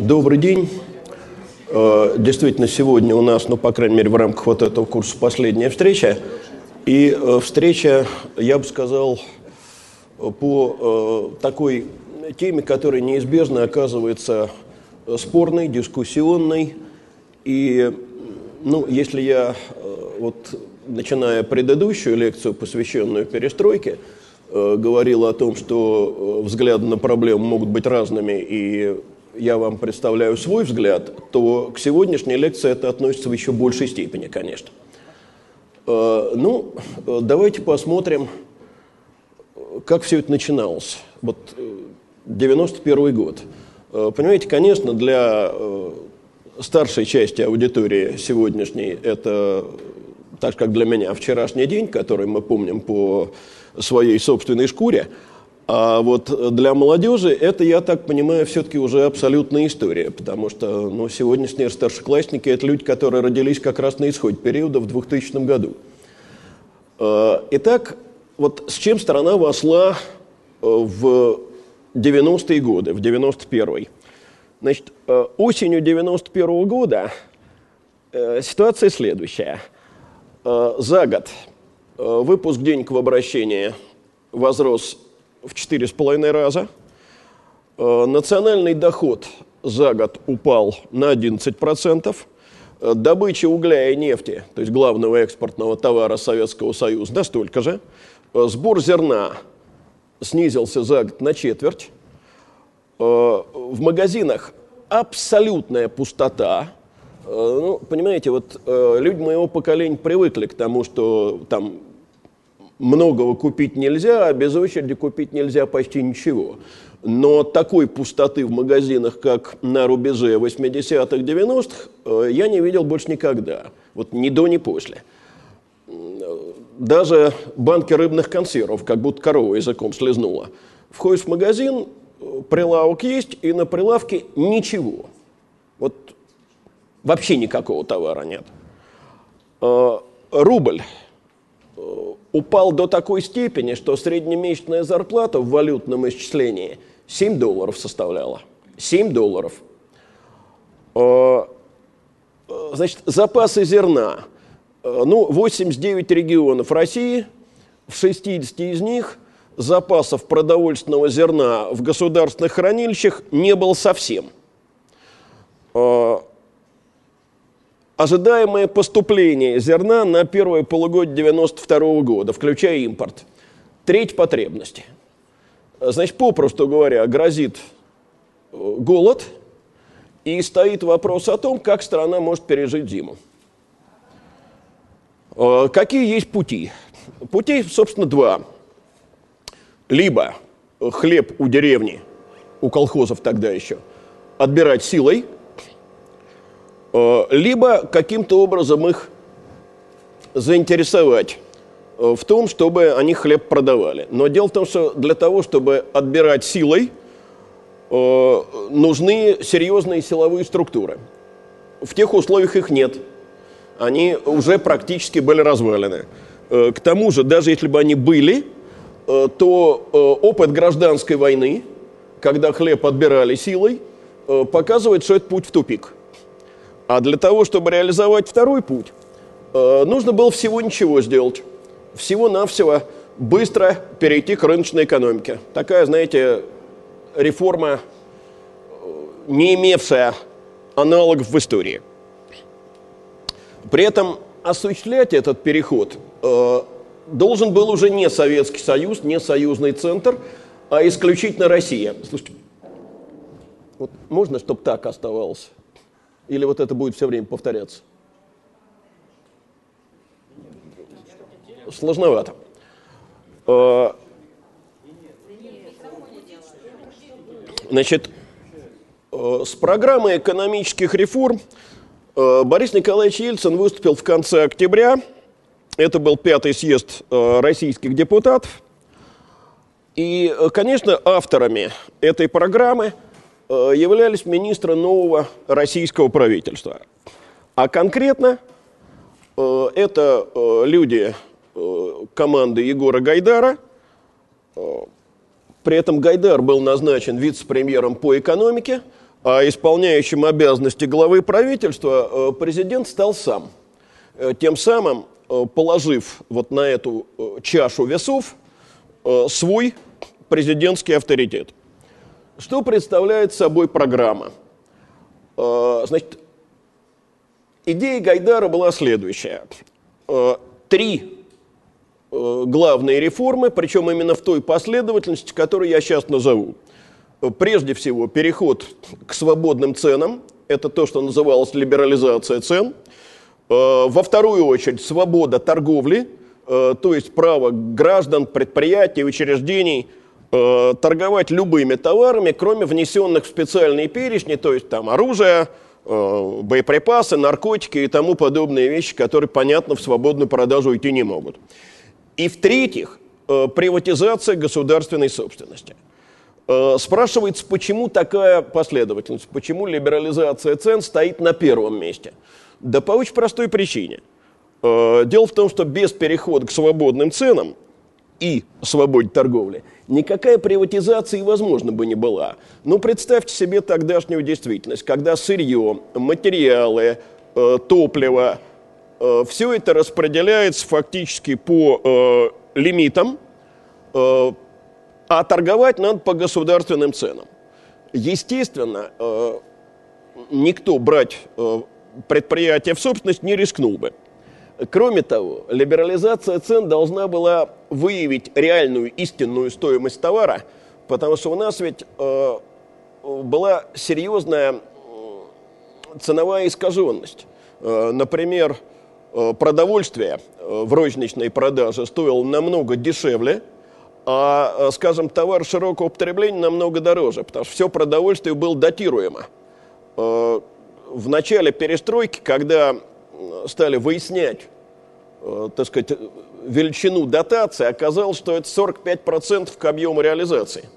Добрый день. Э, действительно, сегодня у нас, ну, по крайней мере, в рамках вот этого курса последняя встреча. И э, встреча, я бы сказал, по э, такой теме, которая неизбежно оказывается спорной, дискуссионной. И, ну, если я, вот, начиная предыдущую лекцию, посвященную перестройке, говорил о том, что взгляды на проблему могут быть разными, и я вам представляю свой взгляд, то к сегодняшней лекции это относится в еще большей степени, конечно. Э, ну, давайте посмотрим, как все это начиналось. Вот 91 э, год. Э, понимаете, конечно, для старшей части аудитории сегодняшней это, так как для меня, вчерашний день, который мы помним по своей собственной шкуре – а вот для молодежи это, я так понимаю, все-таки уже абсолютная история, потому что ну, сегодняшние старшеклассники – это люди, которые родились как раз на исходе периода в 2000 году. А, итак, вот с чем страна вошла э, в 90-е годы, в 91-й? Значит, э, осенью 91 -го года э, ситуация следующая. За год выпуск денег в обращение возрос в 4,5 раза. Э, национальный доход за год упал на 11%. Э, добыча угля и нефти, то есть главного экспортного товара Советского Союза, настолько же. Э, сбор зерна снизился за год на четверть. В магазинах абсолютная пустота. Ну, понимаете, вот люди моего поколения привыкли к тому, что там многого купить нельзя, а без очереди купить нельзя почти ничего. Но такой пустоты в магазинах, как на рубеже 80-х, 90-х, э, я не видел больше никогда. Вот ни до, ни после. Даже банки рыбных консервов, как будто корова языком слезнула. Входишь в магазин, прилавок есть, и на прилавке ничего. Вот вообще никакого товара нет. Э, рубль упал до такой степени, что среднемесячная зарплата в валютном исчислении 7 долларов составляла. 7 долларов. Э, значит, запасы зерна. Э, ну, 89 регионов России, в 60 из них запасов продовольственного зерна в государственных хранилищах не было совсем. Ожидаемое поступление зерна на первое полугодие 92 года, включая импорт. Треть потребности. Значит, попросту говоря, грозит э, голод, и стоит вопрос о том, как страна может пережить зиму. Э, какие есть пути? Путей, собственно, два. Либо хлеб у деревни, у колхозов тогда еще, отбирать силой – либо каким-то образом их заинтересовать э, в том, чтобы они хлеб продавали. Но дело в том, что для того, чтобы отбирать силой, э, нужны серьезные силовые структуры. В тех условиях их нет. Они уже практически были развалены. К тому же, даже если бы они были, то опыт гражданской войны, когда хлеб отбирали силой, показывает, что это путь в тупик – а для того, чтобы реализовать второй путь, э, нужно было всего ничего сделать. Всего-навсего быстро перейти к рыночной экономике. Такая, знаете, реформа, э, не имевшая аналогов в истории. При этом осуществлять этот переход э, должен был уже не Советский Союз, не союзный центр, а исключительно Россия. Слушайте, вот можно, чтобы так оставалось? Или вот это будет все время повторяться? Сложновато. А, значит, э, с программой экономических реформ э, Борис Николаевич Ельцин выступил в конце октября. Это был пятый съезд э, российских депутатов. И, конечно, авторами этой программы – Э, являлись министры нового российского правительства. А конкретно э, это э, люди команды Егора Гайдара. При этом Гайдар был назначен вице-премьером по экономике, а исполняющим обязанности главы правительства президент стал сам. Тем самым положив вот на эту чашу весов свой президентский авторитет. Что представляет собой программа? Значит, идея Гайдара была следующая. Три главные реформы, причем именно в той последовательности, которую я сейчас назову. Прежде всего, переход к свободным ценам, это то, что называлось либерализация цен. Э, во вторую очередь, свобода торговли, э, то есть право граждан, предприятий, учреждений э, торговать любыми товарами, кроме внесенных в специальные перечни, то есть там оружие, боеприпасы, наркотики и тому подобные вещи, которые, понятно, в свободную продажу идти не могут. И в-третьих, э, приватизация государственной собственности. Э, спрашивается, почему такая последовательность, почему либерализация цен стоит на первом месте? Да по очень простой причине. Э, дело в том, что без перехода к свободным ценам и свободе торговли никакая приватизация и возможно бы не была. Ну, представьте себе тогдашнюю действительность, когда сырье, материалы, топливо – Э, все это распределяется фактически по э, лимитам, э, а торговать надо по государственным ценам. Естественно, э, никто брать э, предприятие в собственность не рискнул бы. Кроме того, либерализация цен должна была выявить реальную истинную стоимость товара, потому что у нас ведь э, была серьезная ценовая искаженность. Э, например, Э, продовольствие э, в розничной продаже стоило намного дешевле, а, э, скажем, товар широкого потребления намного дороже, потому что все продовольствие было датируемо. В начале перестройки, когда стали выяснять, так сказать, величину дотации, оказалось, что это 45% к объему реализации.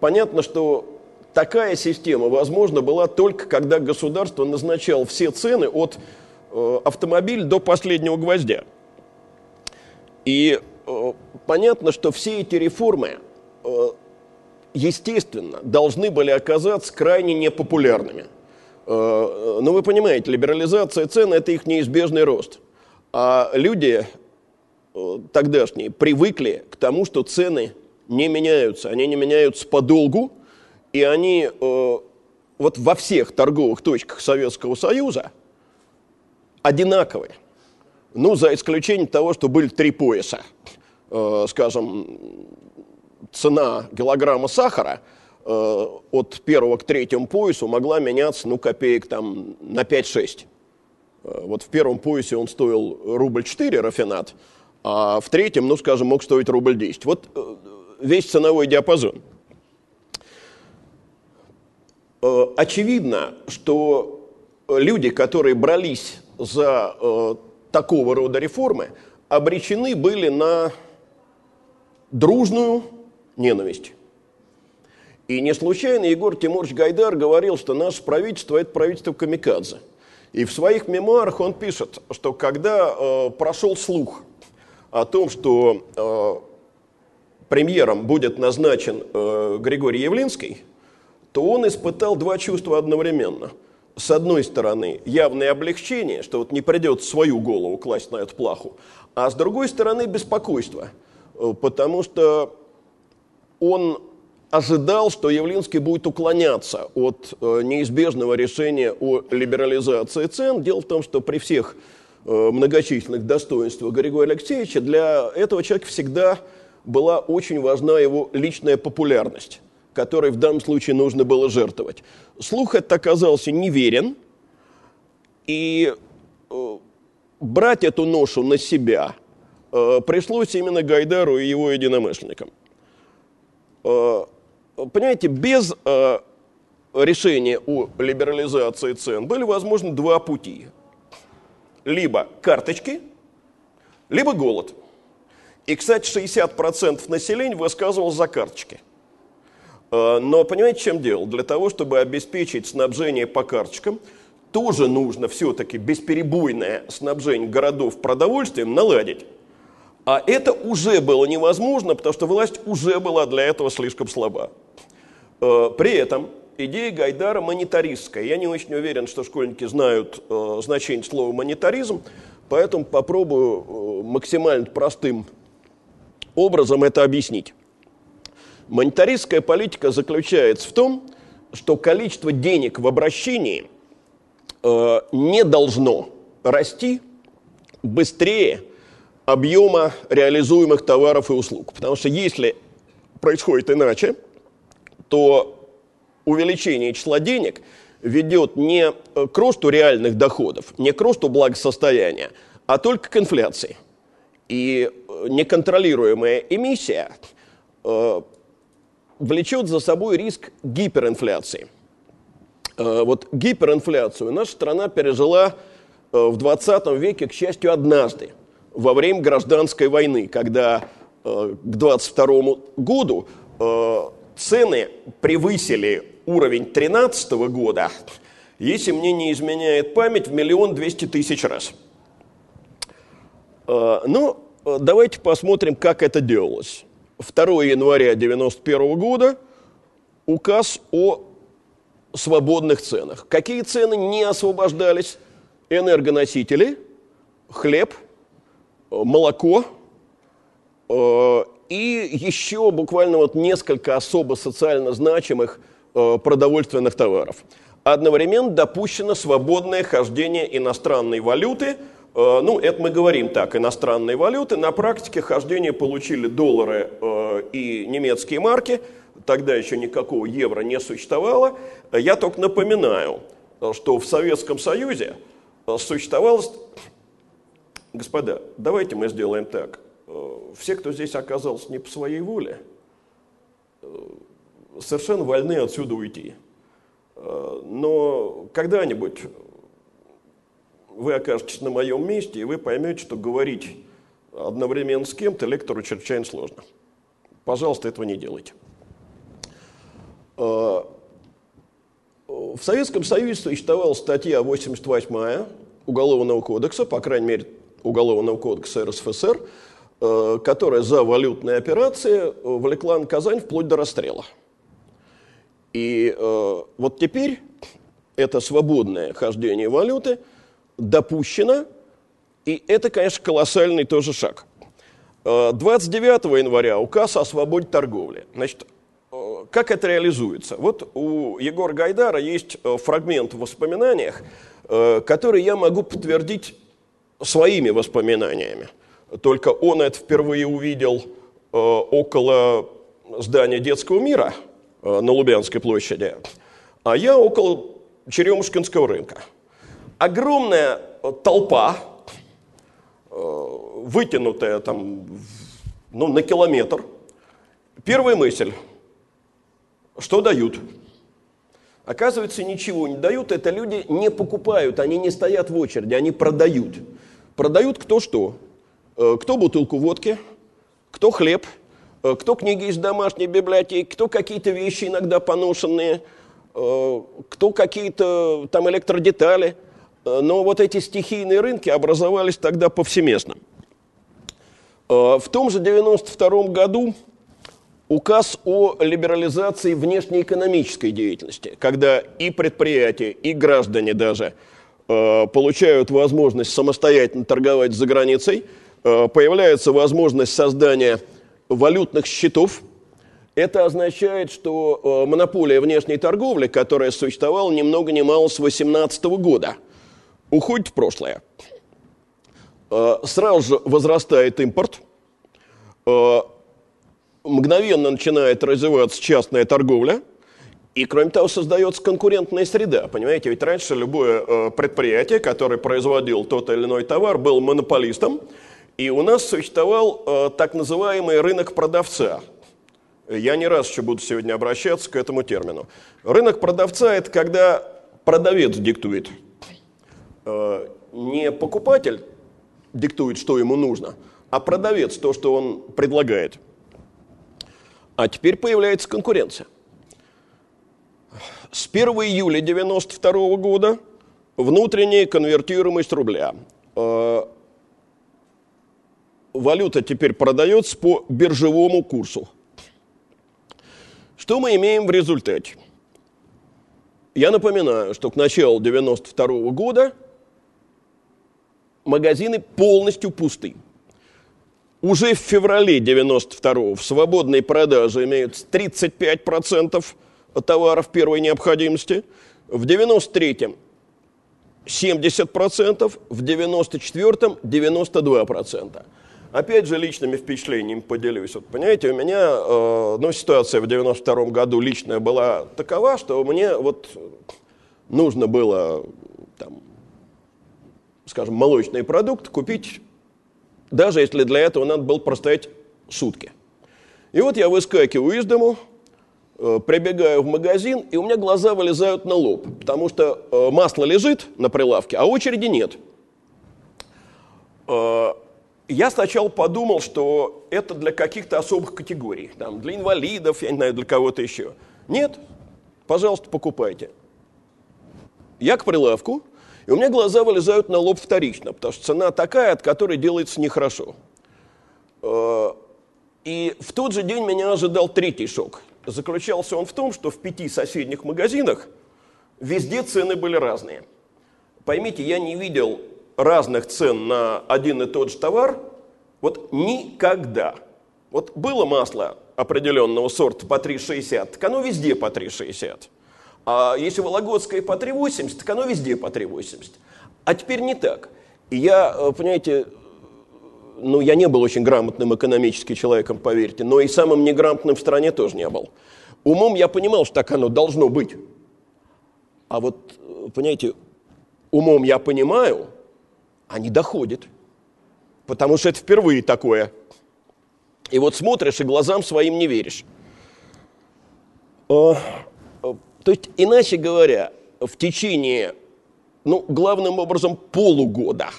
Понятно, что такая система возможна была только когда государство назначало все цены от э, автомобиля до последнего гвоздя. И э, понятно, что все эти реформы, э, естественно, должны были оказаться крайне непопулярными. Э, но вы понимаете, либерализация цен – это их неизбежный рост. А люди э, тогдашние привыкли к тому, что цены не меняются. Они не меняются подолгу, и они э, вот во всех торговых точках Советского Союза одинаковые. Ну, за исключением того, что были три пояса. Скажем, цена килограмма сахара от первого к третьему поясу могла меняться, ну, копеек там на 5-6. Э, вот в первом поясе он стоил рубль 4 рафинат, а в третьем, ну, скажем, мог стоить рубль 10. Вот э, весь ценовой диапазон – Э, очевидно, что люди, которые брались за э, такого рода реформы, обречены были на дружную ненависть. И не случайно Егор Тимурович Гайдар говорил, что наше правительство – это правительство камикадзе. И в своих мемуарах он пишет, что когда э, прошел слух о том, что э, премьером будет назначен э, Григорий Явлинский – то он испытал два чувства одновременно. С одной стороны, явное облегчение, что вот не придется свою голову класть на эту плаху, а с другой стороны, беспокойство, э, потому что он ожидал, что Явлинский будет уклоняться от э, неизбежного решения о либерализации цен. Дело в том, что при всех э, многочисленных достоинствах Григория Алексеевича для этого человека всегда была очень важна его личная популярность которой в данном случае нужно было жертвовать. Слух этот оказался неверен, и э, брать эту ношу на себя пришлось именно Гайдару и его единомышленникам. Понимаете, без э, решения о либерализации цен были возможны два пути. Либо карточки, либо голод. И, кстати, 60% населения высказывалось за карточки. Э, но понимаете, чем дело? Для того, чтобы обеспечить снабжение по карточкам, тоже нужно все-таки бесперебойное снабжение городов продовольствием наладить. А это уже было невозможно, потому что власть уже была для этого слишком слаба. Э, при этом идея Гайдара монетаристская. Я не очень уверен, что школьники знают э, значение слова монетаризм, поэтому попробую э, максимально простым образом это объяснить. Монетаристская политика заключается в том, что количество денег в обращении не должно расти быстрее объема реализуемых товаров и услуг. Потому что если происходит иначе, то увеличение числа денег ведет не к росту реальных доходов, не к росту благосостояния, а только к инфляции. И неконтролируемая эмиссия э, влечет за собой риск гиперинфляции. Э, вот гиперинфляцию наша страна пережила э, в 20 веке, к счастью, однажды, во время гражданской войны, когда э, к 22 году цены превысили уровень 13 года, если мне не изменяет память, в миллион двести тысяч раз. Ну, давайте посмотрим, как это делалось. 2 января 1991 года указ о свободных ценах. Какие цены не освобождались? Энергоносители, хлеб, молоко э, и еще буквально вот несколько особо социально значимых э, продовольственных товаров. Одновременно допущено свободное хождение иностранной валюты – Э, ну, это мы говорим так, иностранные валюты. На практике хождение получили доллары э, и немецкие марки. Тогда еще никакого евро не существовало. Я только напоминаю, что в Советском Союзе существовало... Господа, давайте мы сделаем так. Э, все, кто здесь оказался не по своей воле, совершенно вольны отсюда уйти. Но когда-нибудь вы окажетесь на моем месте, и вы поймете, что говорить одновременно с кем-то лектору чрезвычайно сложно. Пожалуйста, этого не делайте. В Советском Союзе существовала статья 88 Уголовного кодекса, по крайней мере, Уголовного кодекса РСФСР, которая за валютные операции влекла наказание вплоть до расстрела. И а, вот теперь это свободное хождение валюты – допущено, и это, конечно, колоссальный тоже шаг. 29 э, января указ о свободе торговли. Значит, э, как это реализуется? Вот у Егора Гайдара есть э, фрагмент в воспоминаниях, который я могу подтвердить своими воспоминаниями. Только он это впервые увидел около здания детского мира на Лубянской площади, а я около Черемушкинского рынка – огромная э, толпа, э, вытянутая там, ну, на километр. Первая мысль, что дают? Оказывается, ничего не дают, это люди не покупают, они не стоят в очереди, они продают. Продают кто что? Э, кто бутылку водки, кто хлеб, кто книги из домашней библиотеки, кто какие-то вещи иногда поношенные, кто какие-то там электродетали – Э, но вот эти стихийные рынки образовались тогда повсеместно. Э, в том же 92 году указ о либерализации внешнеэкономической деятельности, когда и предприятия, и граждане даже э, получают возможность самостоятельно торговать за границей, появляется возможность создания валютных счетов. Это означает, что монополия внешней торговли, которая существовала ни много ни мало с 18 года – уходит в прошлое. Э, сразу же возрастает импорт, э, мгновенно начинает развиваться частная торговля, и, кроме того, создается конкурентная среда. Понимаете, ведь раньше любое э, предприятие, которое производил тот или иной товар, был монополистом, и у нас существовал так называемый рынок продавца. Я не раз еще буду сегодня обращаться к этому термину. Рынок продавца – это когда продавец диктует – Э, не покупатель диктует, что ему нужно, а продавец то, что он предлагает. А теперь появляется конкуренция. С 1 июля 1992 года внутренняя конвертируемость рубля. Валюта теперь продается по биржевому курсу. Что мы имеем в результате? Я напоминаю, что к началу 92 года магазины полностью пусты. Уже в феврале 92 в свободной продаже имеются 35% товаров первой необходимости, в 93-м 70%, в 94-м 92%. Опять же, личными впечатлениями поделюсь. Вот, понимаете, у меня э, ну, ситуация в 92 году личная была такова, что мне вот нужно было, там, скажем, молочный продукт купить, даже если для этого надо было простоять сутки. И вот я выскакиваю из дому, э, прибегаю в магазин, и у меня глаза вылезают на лоб, потому что э, масло лежит на прилавке, а очереди нет. Я сначала подумал, что это для каких-то особых категорий, там, для инвалидов, я не знаю, для кого-то еще. Нет, пожалуйста, покупайте. Я к прилавку, и у меня глаза вылезают на лоб вторично, потому что цена такая, от которой делается нехорошо. Э, и в тот же день меня ожидал третий шок. Заключался он в том, что в пяти соседних магазинах везде цены были разные. Поймите, я не видел разных цен на один и тот же товар, вот никогда. Вот было масло определенного сорта по 3,60, так оно везде по 3,60. А если Вологодское по 3,80, так оно везде по 3,80. А теперь не так. И я, э, понимаете, ну, я не был очень грамотным экономическим человеком, поверьте, но и самым неграмотным в стране тоже не был. Умом я понимал, что так оно должно быть. А вот, э, понимаете, умом я понимаю, не доходит. Потому что это впервые такое. И вот смотришь и глазам своим не веришь. А, а, то есть, иначе говоря, в течение, ну, главным образом, полугода,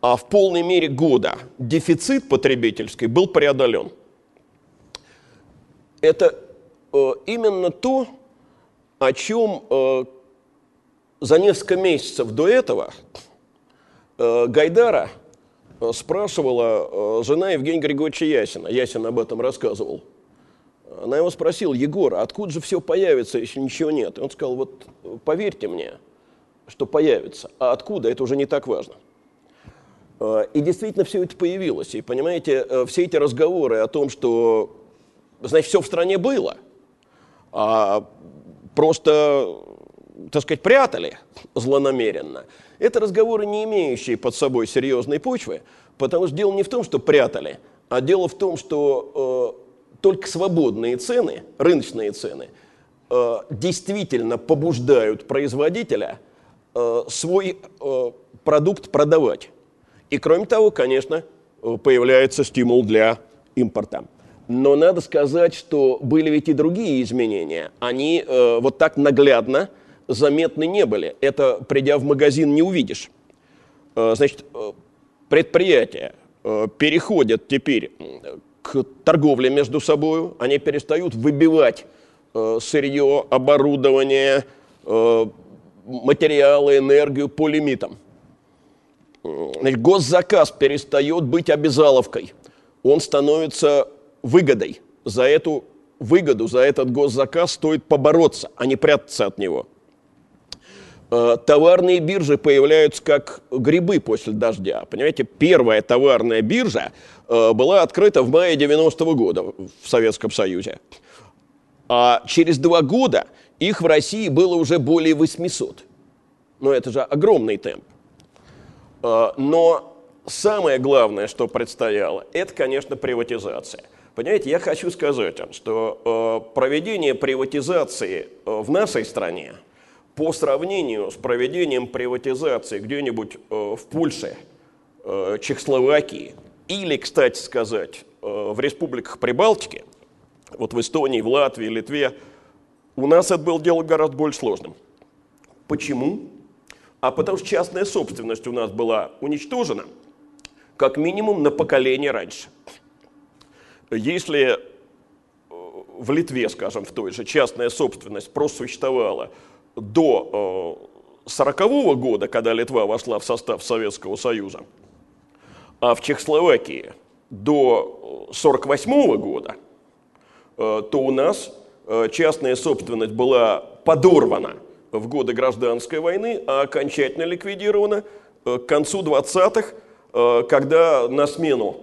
а в полной мере года дефицит потребительский был преодолен. Это э, именно то, о чем э, за несколько месяцев до этого Э, Гайдара э, спрашивала э, жена Евгения Григорьевича Ясина. Ясин об этом рассказывал. Она его спросила, Егор, а откуда же все появится, если ничего нет? И он сказал, вот поверьте мне, что появится. А откуда, это уже не так важно. И действительно все это появилось. И понимаете, все эти разговоры о том, что, значит, все в стране было, а просто, так сказать, прятали злонамеренно – это разговоры, не имеющие под собой серьезной почвы, потому что дело не в том, что прятали, а дело в том, что э, только свободные цены, рыночные цены, э, действительно побуждают производителя э, свой э, продукт продавать. И кроме того, конечно, э, появляется стимул для импорта. Но надо сказать, что были ведь и другие изменения. Они э, вот так наглядно – заметны не были. Это, придя в магазин, не увидишь. Э, значит, э, предприятия э, переходят теперь к торговле между собой, они перестают выбивать сырье, оборудование, материалы, энергию по лимитам. Значит, госзаказ перестает быть обязаловкой. Он становится выгодой. За эту выгоду, за этот госзаказ стоит побороться, а не прятаться от него – товарные биржи появляются как грибы после дождя. Понимаете, первая товарная биржа э, была открыта в мае 90-го года в Советском Союзе. А через два года их в России было уже более 800. Но это же огромный темп. Э, но самое главное, что предстояло, это, конечно, приватизация. Понимаете, я хочу сказать вам, что проведение приватизации в нашей стране – по сравнению с проведением приватизации где-нибудь э, в Польше, э, Чехословакии или, кстати сказать, э, в республиках Прибалтики, вот в Эстонии, в Латвии, Литве, у нас это было дело гораздо более сложным. Почему? А потому что частная собственность у нас была уничтожена как минимум на поколение раньше. Если в Литве, скажем, в той же частная собственность просуществовала до 1940 -го года, когда Литва вошла в состав Советского Союза, а в Чехословакии до 1948 года, э, то у нас э, частная собственность была подорвана в годы гражданской войны, а окончательно ликвидирована к концу 20-х, когда на смену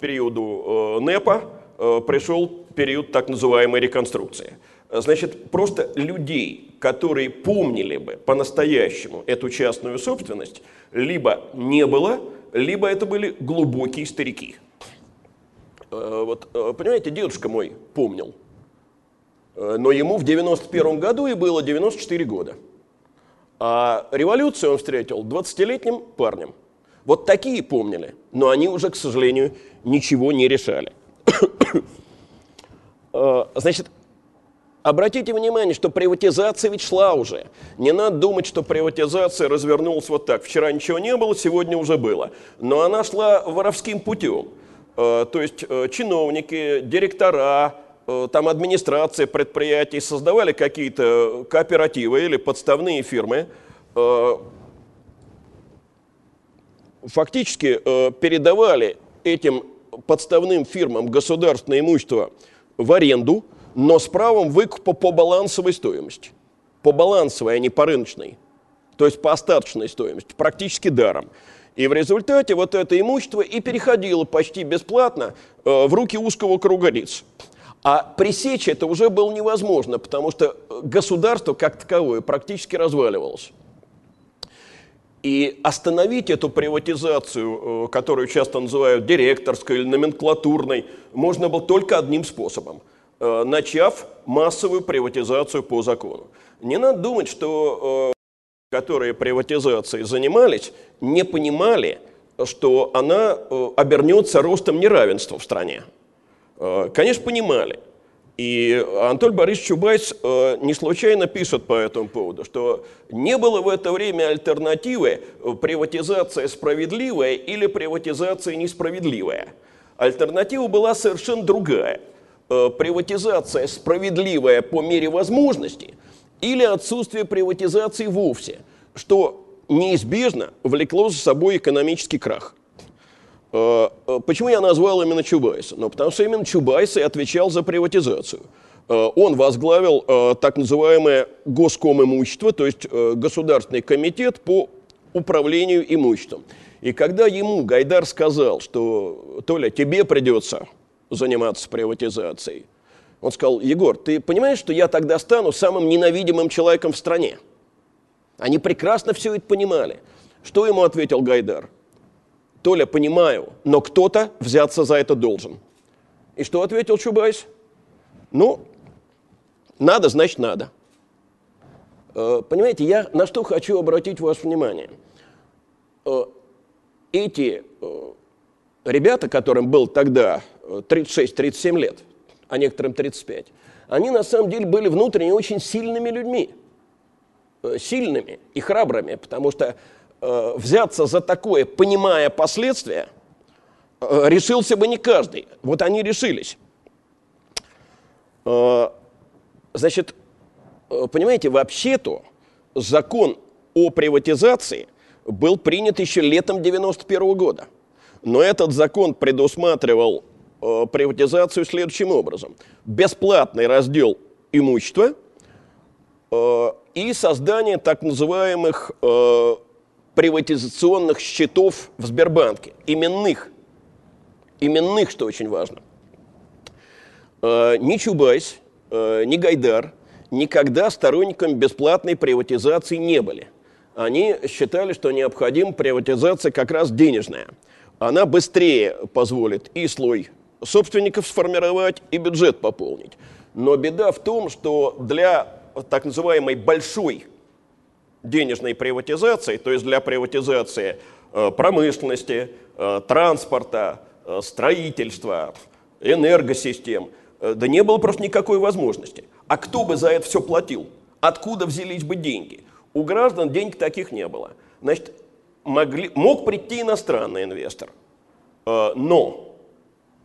периоду НЭПа пришел период так называемой реконструкции. Значит, просто людей, которые помнили бы по-настоящему эту частную собственность, либо не было, либо это были глубокие старики. Вот, понимаете, дедушка мой помнил, но ему в 91 году и было 94 года. А революцию он встретил 20-летним парнем. Вот такие помнили, но они уже, к сожалению, ничего не решали. Значит, Обратите внимание, что приватизация ведь шла уже. Не надо думать, что приватизация развернулась вот так. Вчера ничего не было, сегодня уже было. Но она шла воровским путем. Э, то есть э, чиновники, директора, э, там администрация предприятий создавали какие-то кооперативы или подставные фирмы, фактически передавали этим подставным фирмам государственное имущество в аренду – но с правом выкупа по балансовой стоимости. По балансовой, а не по рыночной. То есть по остаточной стоимости, практически даром. И в результате вот это имущество и переходило почти бесплатно э, в руки узкого круга лиц. А пресечь это уже было невозможно, потому что государство как таковое практически разваливалось. И остановить эту приватизацию, э, которую часто называют директорской или номенклатурной, можно было только одним способом – Э, начав массовую приватизацию по закону. Не надо думать, что э, которые приватизацией занимались, не понимали, что она э, обернется ростом неравенства в стране. Конечно, понимали. И Анатолий Борисович Чубайс не случайно пишет по этому поводу, что не было в это время альтернативы приватизация справедливая или приватизация несправедливая. Альтернатива была совершенно другая – Э, приватизация справедливая по мере возможности или отсутствие приватизации вовсе, что неизбежно влекло за собой экономический крах. Э, э, почему я назвал именно Чубайса? Ну, потому что именно Чубайс и отвечал за приватизацию. Он возглавил так называемое госком имущество, то есть Государственный комитет по управлению имуществом. И когда ему Гайдар сказал, что Толя, тебе придется заниматься приватизацией. Он сказал, Егор, ты понимаешь, что я тогда стану самым ненавидимым человеком в стране? Они прекрасно все это понимали. Что ему ответил Гайдар? Толя, понимаю, но кто-то взяться за это должен. И что ответил Чубайс? Ну, надо, значит, надо. Э, понимаете, я на что хочу обратить ваше внимание. Э, эти э, ребята, которым был тогда 36-37 лет, а некоторым 35, они на самом деле были внутренне очень сильными людьми, э, сильными и храбрыми, потому что э, взяться за такое, понимая последствия, э, решился бы не каждый. Вот они решились. Э, значит, э, понимаете, вообще-то закон о приватизации был принят еще летом 91 -го года. Но этот закон предусматривал Э, приватизацию следующим образом. Бесплатный раздел имущества э, и создание так называемых э, приватизационных счетов в Сбербанке, именных, именных, что очень важно. Ни Чубайс, ни Гайдар никогда сторонниками бесплатной приватизации не были. Они считали, что необходима приватизация как раз денежная. Она быстрее позволит и слой собственников сформировать и бюджет пополнить. Но беда в том, что для так называемой большой денежной приватизации, то есть для приватизации э, промышленности, э, транспорта, э, строительства, энергосистем, да не было просто никакой возможности. А кто бы за это все платил? Откуда взялись бы деньги? У граждан денег таких не было. Значит, могли, мог прийти иностранный инвестор, но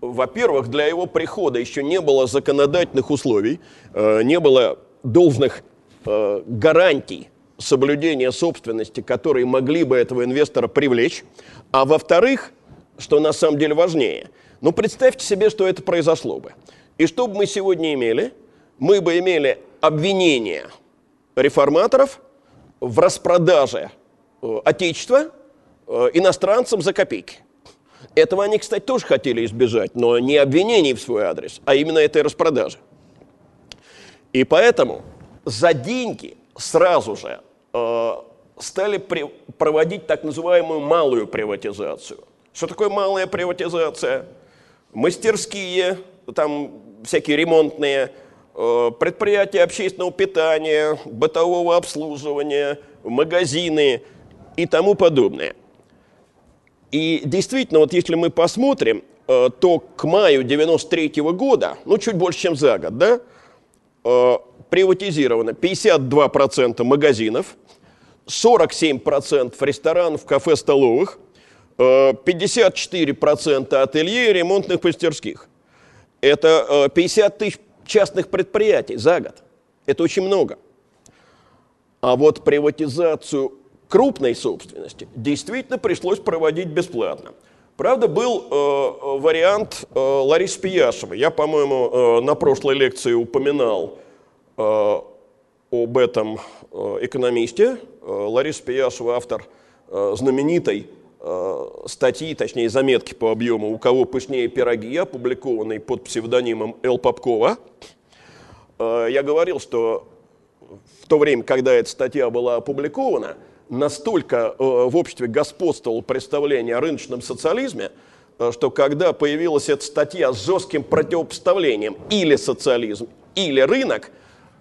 во-первых, для его прихода еще не было законодательных условий, э, не было должных э, гарантий соблюдения собственности, которые могли бы этого инвестора привлечь. А во-вторых, что на самом деле важнее, ну представьте себе, что это произошло бы. И что бы мы сегодня имели? мы бы имели обвинение реформаторов в распродаже э, Отечества иностранцам за копейки. Этого они, кстати, тоже хотели избежать, но не обвинений в свой адрес, а именно этой распродажи. И поэтому за деньги сразу же э, стали при, проводить так называемую малую приватизацию. Что такое малая приватизация? Мастерские, там всякие ремонтные, э, предприятия общественного питания, бытового обслуживания, магазины и тому подобное. И действительно, вот если мы посмотрим, э, то к маю 93 -го года, ну чуть больше, чем за год, да, э, приватизировано 52% магазинов, 47% ресторанов, кафе, столовых, 54% ателье и ремонтных мастерских. Это 50 тысяч частных предприятий за год. Это очень много. А вот приватизацию крупной собственности действительно пришлось проводить бесплатно. Правда, был э, вариант э, Ларисы Пияшевой. Я, по-моему, э, на прошлой лекции упоминал э, об этом э, экономисте. Э, Лариса Пияшева, автор э, знаменитой э, статьи, точнее заметки по объему «У кого пышнее пироги», опубликованной под псевдонимом Эл Попкова. Э, я говорил, что в то время, когда эта статья была опубликована – настолько э, в обществе господствовало представление о рыночном социализме, э, что когда появилась эта статья с жестким противопоставлением или социализм, или рынок,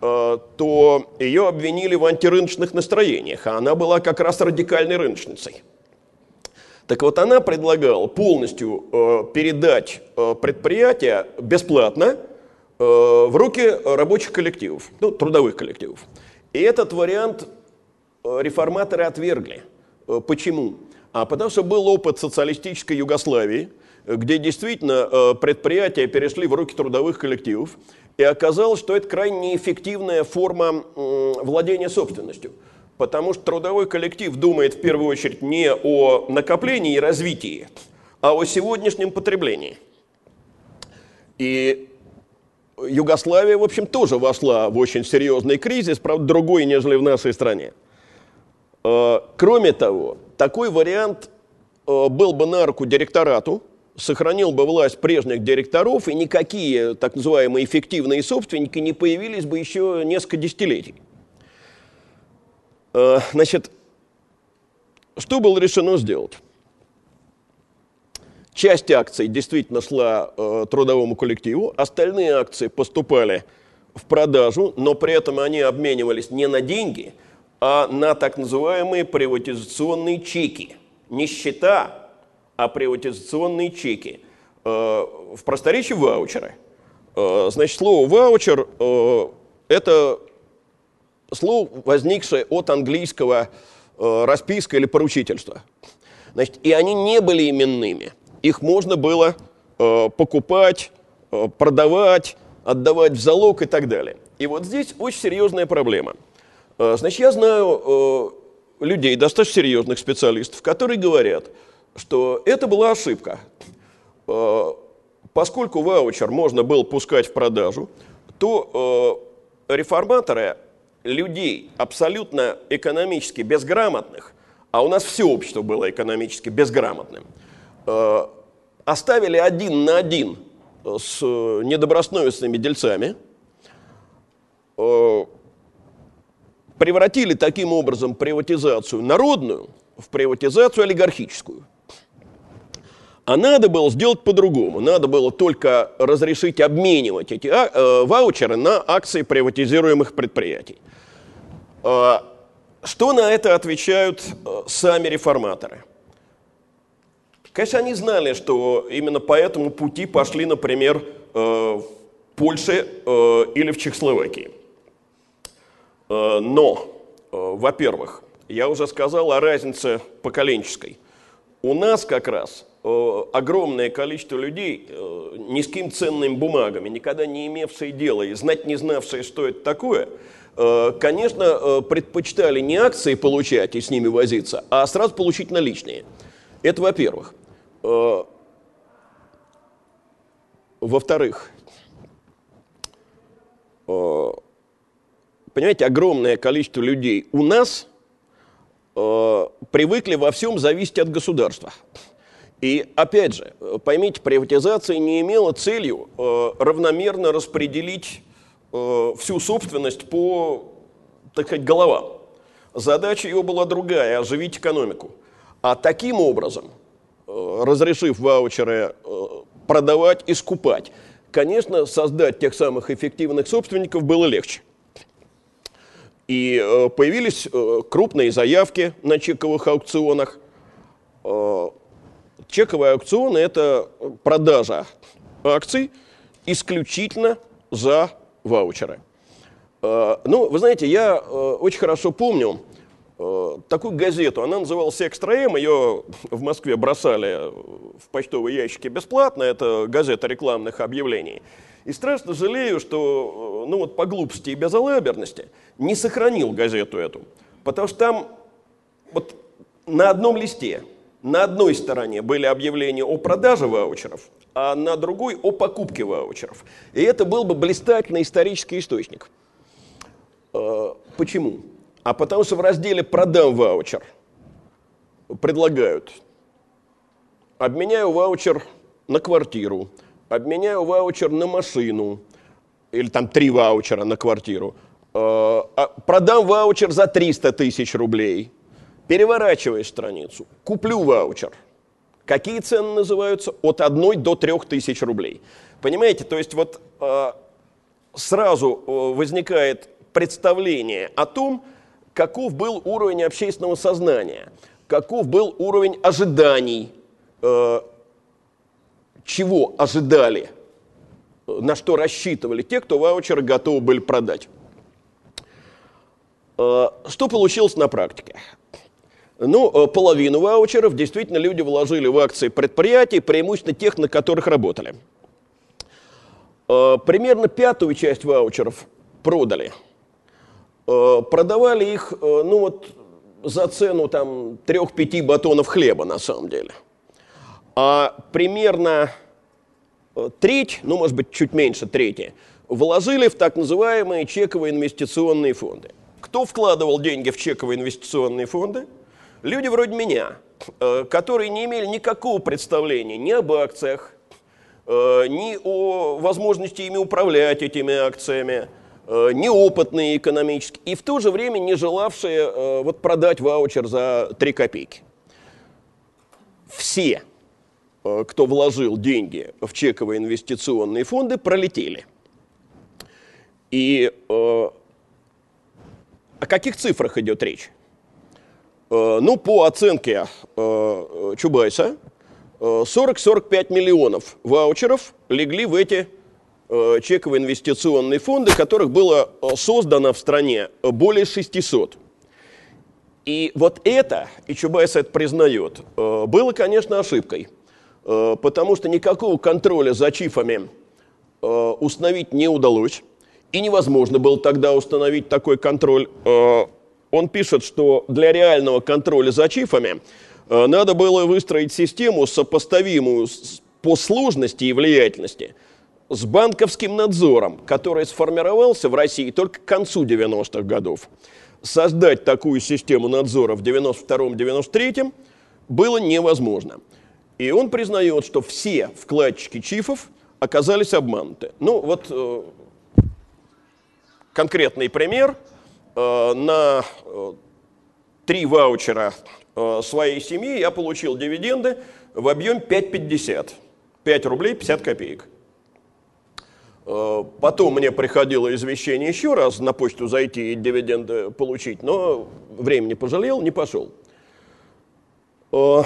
э, то ее обвинили в антирыночных настроениях, а она была как раз радикальной рыночницей. Так вот, она предлагала полностью передать предприятие бесплатно в руки рабочих коллективов, ну, трудовых коллективов. И этот вариант реформаторы отвергли. Э, почему? А потому что был опыт социалистической Югославии, где действительно э, предприятия перешли в руки трудовых коллективов, и оказалось, что это крайне неэффективная форма владения собственностью. Потому что трудовой коллектив думает в первую очередь не о накоплении и развитии, а о сегодняшнем потреблении. И Югославия, в общем, тоже вошла в очень серьезный кризис, правда, другой, нежели в нашей стране. Э, кроме того, такой вариант э, был бы на руку директорату, сохранил бы власть прежних директоров, и никакие так называемые эффективные собственники не появились бы еще несколько десятилетий. Э, значит, что было решено сделать? Часть акций действительно шла трудовому коллективу, остальные акции поступали в продажу, но при этом они обменивались не на деньги – а на так называемые приватизационные чеки. Не счета, а приватизационные чеки. Э, в просторечии ваучеры. Э, значит, слово ваучер э, – это слово, возникшее от английского расписка или поручительства. Значит, и они не были именными. Их можно было покупать, продавать, отдавать в залог и так далее. И вот здесь очень серьезная проблема – значит, я знаю э, людей, достаточно серьезных специалистов, которые говорят, что это была ошибка. Э, поскольку ваучер можно было пускать в продажу, то реформаторы людей абсолютно экономически безграмотных, а у нас все общество было экономически безграмотным, оставили один на один с недобросовестными дельцами, превратили таким образом приватизацию народную в приватизацию олигархическую. А надо было сделать по-другому. Надо было только разрешить обменивать эти а, э, ваучеры на акции приватизируемых предприятий. Э, что на это отвечают э, сами реформаторы? Конечно, они знали, что именно по этому пути пошли, например, э, в Польше э, или в Чехословакии. Э, но, э, во-первых, я уже сказал о разнице поколенческой. У нас как раз э, огромное количество людей низким ценными бумагами, никогда не имевшие дела и знать не знавшие, что это такое, конечно, предпочитали не акции получать и с ними возиться, а сразу получить наличные. Это во-первых. Во-вторых, понимаете, огромное количество людей у нас привыкли во всем зависеть от государства. И опять же, поймите, приватизация не имела целью равномерно распределить всю собственность по, так сказать, головам. Задача ее была другая – оживить экономику. А таким образом, э, разрешив ваучеры э, продавать и скупать, конечно, создать тех самых эффективных собственников было легче. И э, появились крупные заявки на чековых аукционах. Чековые аукционы – это продажа акций исключительно за ваучеры. Ну, вы знаете, я очень хорошо помню, Э, такую газету. Она называлась «Экстра М». Ее в Москве бросали в почтовые ящики бесплатно. Это газета рекламных объявлений. И страшно жалею, что э, ну вот по глупости и безалаберности не сохранил газету эту. Потому что там вот на одном листе, на одной стороне были объявления о продаже ваучеров, а на другой о покупке ваучеров. И это был бы блистательный исторический источник. Э, почему? А потому что в разделе «Продам ваучер» предлагают обменяю ваучер на квартиру, обменяю ваучер на машину, или там три ваучера на квартиру, э, а продам ваучер за 300 тысяч рублей, переворачиваешь страницу, куплю ваучер. Какие цены называются? От 1 до 3 тысяч рублей. Понимаете, то есть вот э, сразу э, возникает представление о том, каков был уровень общественного сознания, каков был уровень ожиданий, э, чего ожидали, на что рассчитывали те, кто ваучеры готовы были продать. Э, что получилось на практике? Ну, э, половину ваучеров действительно люди вложили в акции предприятий, преимущественно тех, на которых работали. Э, примерно пятую часть ваучеров продали – Э, продавали их, э, ну вот, за цену там трех-пяти батонов хлеба на самом деле. А примерно э, треть, ну, может быть, чуть меньше трети, вложили в так называемые чековые инвестиционные фонды. Кто вкладывал деньги в чековые инвестиционные фонды? Люди вроде меня, которые не имели никакого представления ни об акциях, ни о возможности ими управлять этими акциями, Э, неопытные экономически и в то же время не желавшие э, вот, продать ваучер за 3 копейки. Все, э, кто вложил деньги в чековые инвестиционные фонды, пролетели. И о каких цифрах идет речь? Ну, по оценке Чубайса, 40-45 миллионов ваучеров легли в эти Э, чековые инвестиционные фонды, которых было э, создано в стране более 600. И вот это, и Чубайс это признает, э, было, конечно, ошибкой, потому что никакого контроля за чифами установить не удалось, и невозможно было тогда установить такой контроль. Он пишет, что для реального контроля за чифами надо было выстроить систему, сопоставимую по сложности и влиятельности – с банковским надзором, который сформировался в России только к концу 90-х годов. Создать такую систему надзора в 92-93 было невозможно. И он признает, что все вкладчики чифов оказались обмануты. Ну вот э, конкретный пример. Э, на э, три ваучера э, своей семьи я получил дивиденды в объеме 5,50. 5 рублей 50 копеек. Э, потом мне приходило извещение еще раз на почту зайти и дивиденды получить, но времени пожалел, не пошел. Э,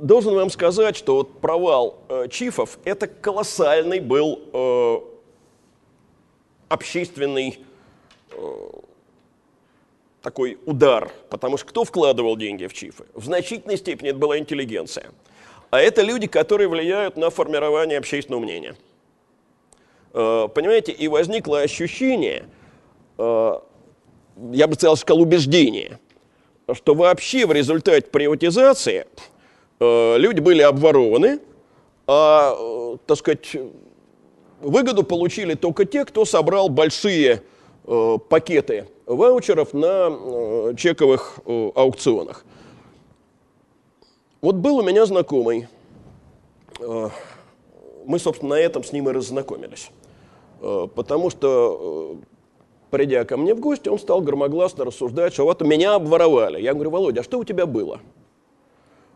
должен вам сказать, что вот провал э, Чифов – это колоссальный был общественный такой удар, потому что кто вкладывал деньги в Чифы? В значительной степени это была интеллигенция – а это люди, которые влияют на формирование общественного мнения. Э, понимаете, и возникло ощущение, э, я бы сказал, сказал убеждение, что вообще в результате приватизации э, люди были обворованы, а, так сказать, выгоду получили только те, кто собрал большие пакеты ваучеров на чековых аукционах. Вот был у меня знакомый, э, мы, собственно, на этом с ним и раззнакомились. Э, потому что, э, придя ко мне в гости, он стал громогласно рассуждать, что вот меня обворовали. Я говорю, Володя, а что у тебя было?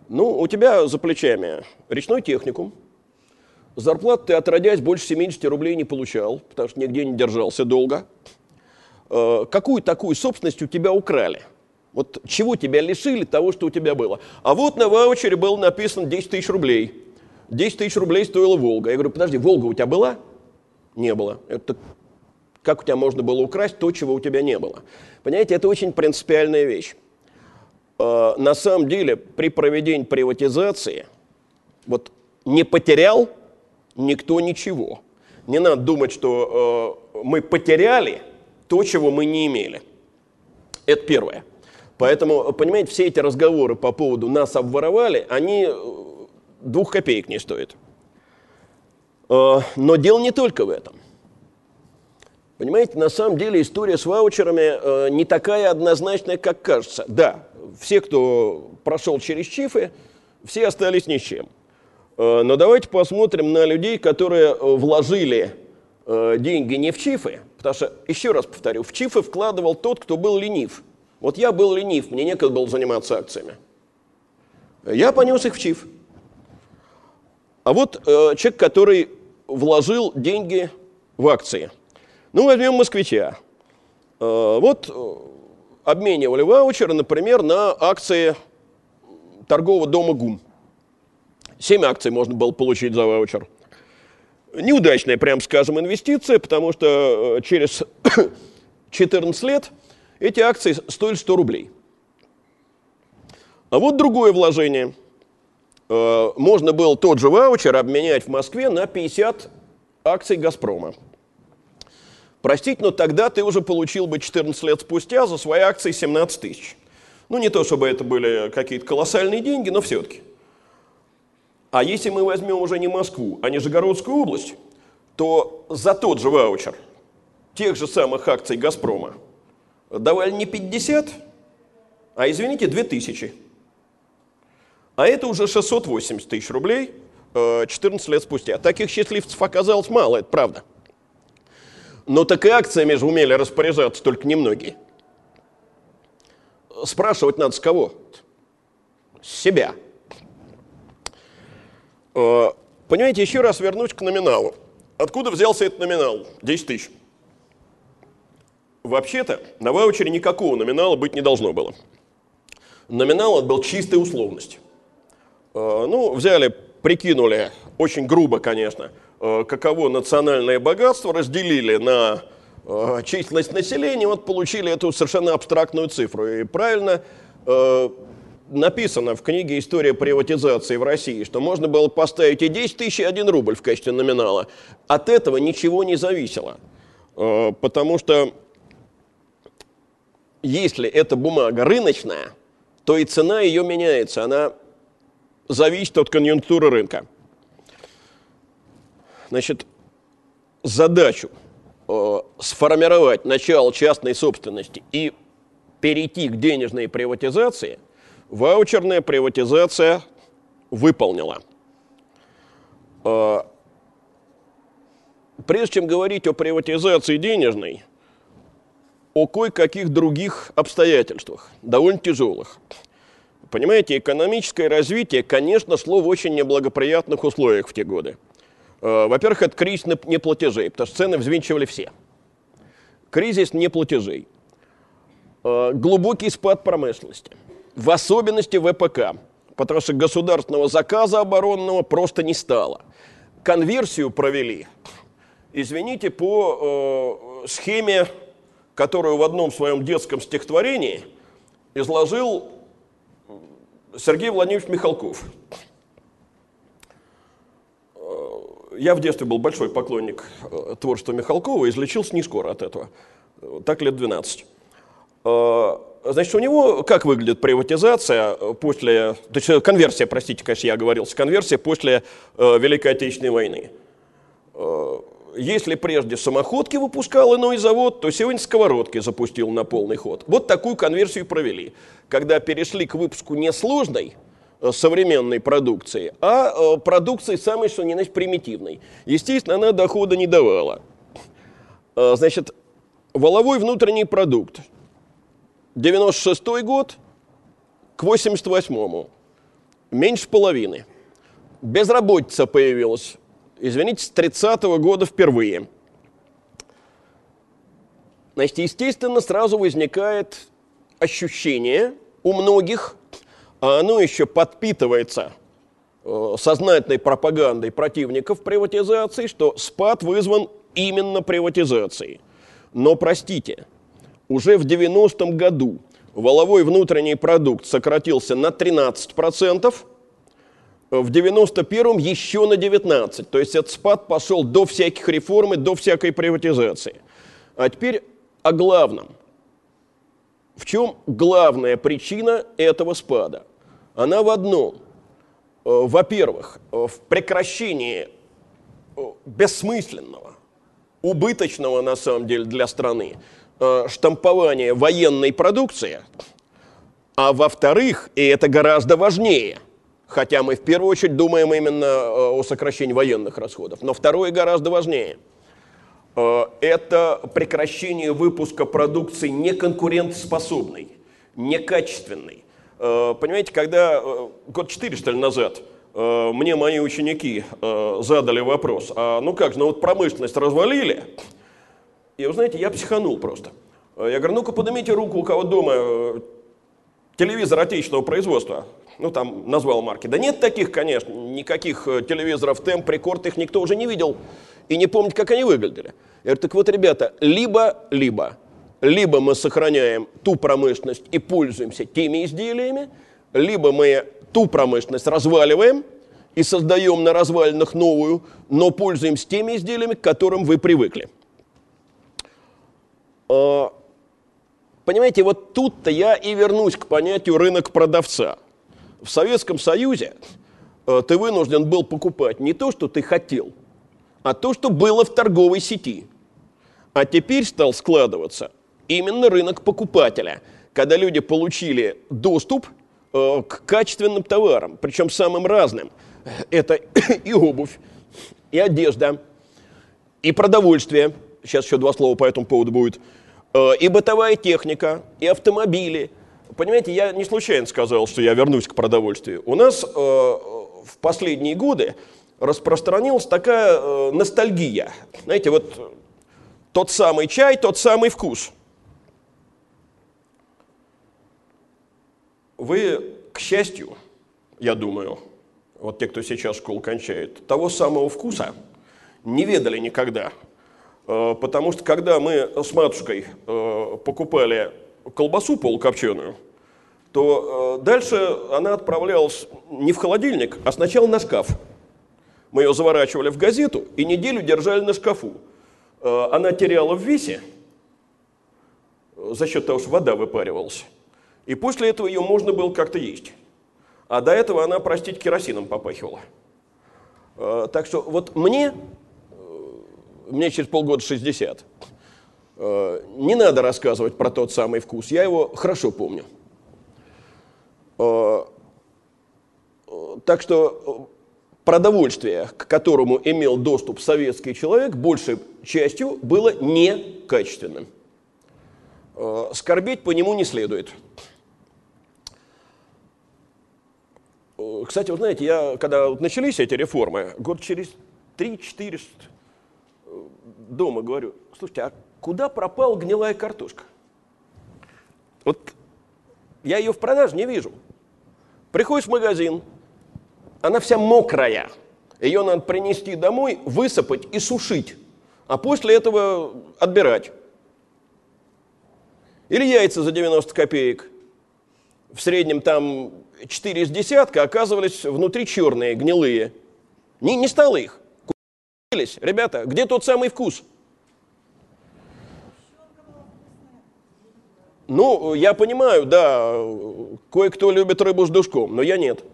Ну, у тебя за плечами речной техникум, зарплату ты отродясь больше 70 рублей не получал, потому что нигде не держался долго. Какую такую собственность у тебя украли? Вот чего тебя лишили того, что у тебя было? А вот на ваучере было написано 10 тысяч рублей. 10 тысяч рублей стоила Волга. Я говорю, подожди, Волга у тебя была? Не было. Это как у тебя можно было украсть то, чего у тебя не было? Понимаете, это очень принципиальная вещь. А, на самом деле, при проведении приватизации, вот не потерял никто ничего. Не надо думать, что э, мы потеряли то, чего мы не имели. Это первое. Поэтому, понимаете, все эти разговоры по поводу «нас обворовали», они э, двух копеек не стоят. Э, но дело не только в этом. Понимаете, на самом деле история с ваучерами э, не такая однозначная, как кажется. Да, все, кто прошел через чифы, все остались ни с чем. Но давайте посмотрим на людей, которые вложили деньги не в чифы, потому что, еще раз повторю, в чифы вкладывал тот, кто был ленив – вот я был ленив, мне некогда было заниматься акциями. Я понес их в ЧИФ. А вот э, человек, который вложил деньги в акции. Ну, возьмем москвича. Э, вот э, обменивали ваучеры, например, на акции торгового дома ГУМ. Семь акций можно было получить за ваучер. Неудачная, прям скажем, инвестиция, потому что э, через 14 лет эти акции стоили 100 рублей. А вот другое вложение. Э, можно было тот же ваучер обменять в Москве на 50 акций «Газпрома». Простите, но тогда ты уже получил бы 14 лет спустя за свои акции 17 тысяч. Ну, не то, чтобы это были какие-то колоссальные деньги, но все-таки. А если мы возьмем уже не Москву, а Нижегородскую область, то за тот же ваучер тех же самых акций «Газпрома» давали не 50, а, извините, 2000. А это уже 680 тысяч рублей 14 э, лет спустя. Таких счастливцев оказалось мало, это правда. Но так и акциями же умели распоряжаться только немногие. Спрашивать надо с кого? С себя. Э, понимаете, еще раз вернусь к номиналу. Откуда взялся этот номинал? 10 тысяч. Вообще-то на ваучере никакого номинала быть не должно было. Номинал это был чистой условность. Э, ну, взяли, прикинули, очень грубо, конечно, э, каково национальное богатство, разделили на э, численность населения, вот получили эту совершенно абстрактную цифру. И правильно написано в книге «История приватизации в России», что можно было поставить и 10 тысяч, и 1 рубль в качестве номинала. От этого ничего не зависело. Потому что если эта бумага рыночная, то и цена ее меняется, она зависит от конъюнктуры рынка. Значит, задачу э, сформировать начало частной собственности и перейти к денежной приватизации, ваучерная приватизация выполнила. Э, прежде чем говорить о приватизации денежной, о кое-каких других обстоятельствах, довольно тяжелых. Понимаете, экономическое развитие, конечно, шло в очень неблагоприятных условиях в те годы. Э, во-первых, это кризис неплатежей, потому что цены взвинчивали все. Кризис неплатежей. Э, глубокий спад промышленности. В особенности ВПК, потому что государственного заказа оборонного просто не стало. Конверсию провели, извините, по э, схеме которую в одном своем детском стихотворении изложил Сергей Владимирович Михалков. Я в детстве был большой поклонник э, творчества Михалкова, излечился не скоро от этого, так лет 12. Э, значит, у него как выглядит приватизация после, то есть конверсия, простите, конечно, я говорил, конверсия после э, Великой Отечественной войны. Если прежде самоходки выпускал иной завод, то сегодня сковородки запустил на полный ход. Вот такую конверсию провели, когда перешли к выпуску несложной э, современной продукции, а э, продукции самой, что ни на примитивной. Естественно, она дохода не давала. Э, значит, воловой внутренний продукт. 96 год к 88 меньше половины. Безработица появилась извините, с 30-го года впервые. Значит, естественно, сразу возникает ощущение у многих, а оно еще подпитывается э, сознательной пропагандой противников приватизации, что спад вызван именно приватизацией. Но, простите, уже в 90-м году воловой внутренний продукт сократился на 13%, в 91-м еще на 19. То есть этот спад пошел до всяких реформ и до всякой приватизации. А теперь о главном. В чем главная причина этого спада? Она в одном. Э, во-первых, в прекращении э, бессмысленного, убыточного на самом деле для страны э, штампования военной продукции, а во-вторых, и это гораздо важнее – хотя мы в первую очередь думаем именно э, о сокращении военных расходов. Но второе гораздо важнее. Э, это прекращение выпуска продукции неконкурентоспособной, некачественной. Э, понимаете, когда год четыре, что ли, назад мне мои ученики задали вопрос, а ну как же, ну вот промышленность развалили, и вы знаете, я психанул просто. Я говорю, ну-ка поднимите руку, у кого дома телевизор отечественного производства ну там назвал марки. Да нет таких, конечно, никаких э, телевизоров темп, рекорд, их никто уже не видел и не помнит, как они выглядели. Я говорю, так вот, ребята, либо-либо, либо мы сохраняем ту промышленность и пользуемся теми изделиями, либо мы ту промышленность разваливаем и создаем на развалинах новую, но пользуемся теми изделиями, к которым вы привыкли. А, понимаете, вот тут-то я и вернусь к понятию рынок продавца – в Советском Союзе э, ты вынужден был покупать не то, что ты хотел, а то, что было в торговой сети. А теперь стал складываться именно рынок покупателя, когда люди получили доступ э, к качественным товарам, причем самым разным. Это и обувь, и одежда, и продовольствие, сейчас еще два слова по этому поводу будет, э, и бытовая техника, и автомобили – понимаете, я не случайно сказал, что я вернусь к продовольствию. У нас э, в последние годы распространилась такая э, ностальгия. Знаете, вот тот самый чай, тот самый вкус. Вы, к счастью, я думаю, вот те, кто сейчас школу кончает, того самого вкуса не ведали никогда. Э, потому что когда мы с матушкой э, покупали колбасу полукопченую, то э, дальше она отправлялась не в холодильник, а сначала на шкаф. Мы ее заворачивали в газету и неделю держали на шкафу. Э, она теряла в весе за счет того, что вода выпаривалась. И после этого ее можно было как-то есть. А до этого она, простите, керосином попахивала. Э, так что вот мне, мне через полгода 60, не надо рассказывать про тот самый вкус, я его хорошо помню. Э, так что продовольствие, к которому имел доступ советский человек, большей частью было некачественным. Э, скорбеть по нему не следует. Э, кстати, вы знаете, я, когда начались эти реформы, год через 3-4 дома говорю, слушайте, а куда пропала гнилая картошка? Вот я ее в продаже не вижу. Приходишь в магазин, она вся мокрая. Ее надо принести домой, высыпать и сушить. А после этого отбирать. Или яйца за 90 копеек. В среднем там 4 из десятка оказывались внутри черные, гнилые. Не, не стало их. Ребята, где тот самый вкус? Ну, я понимаю, да, кое-кто любит рыбу с душком, но я нет.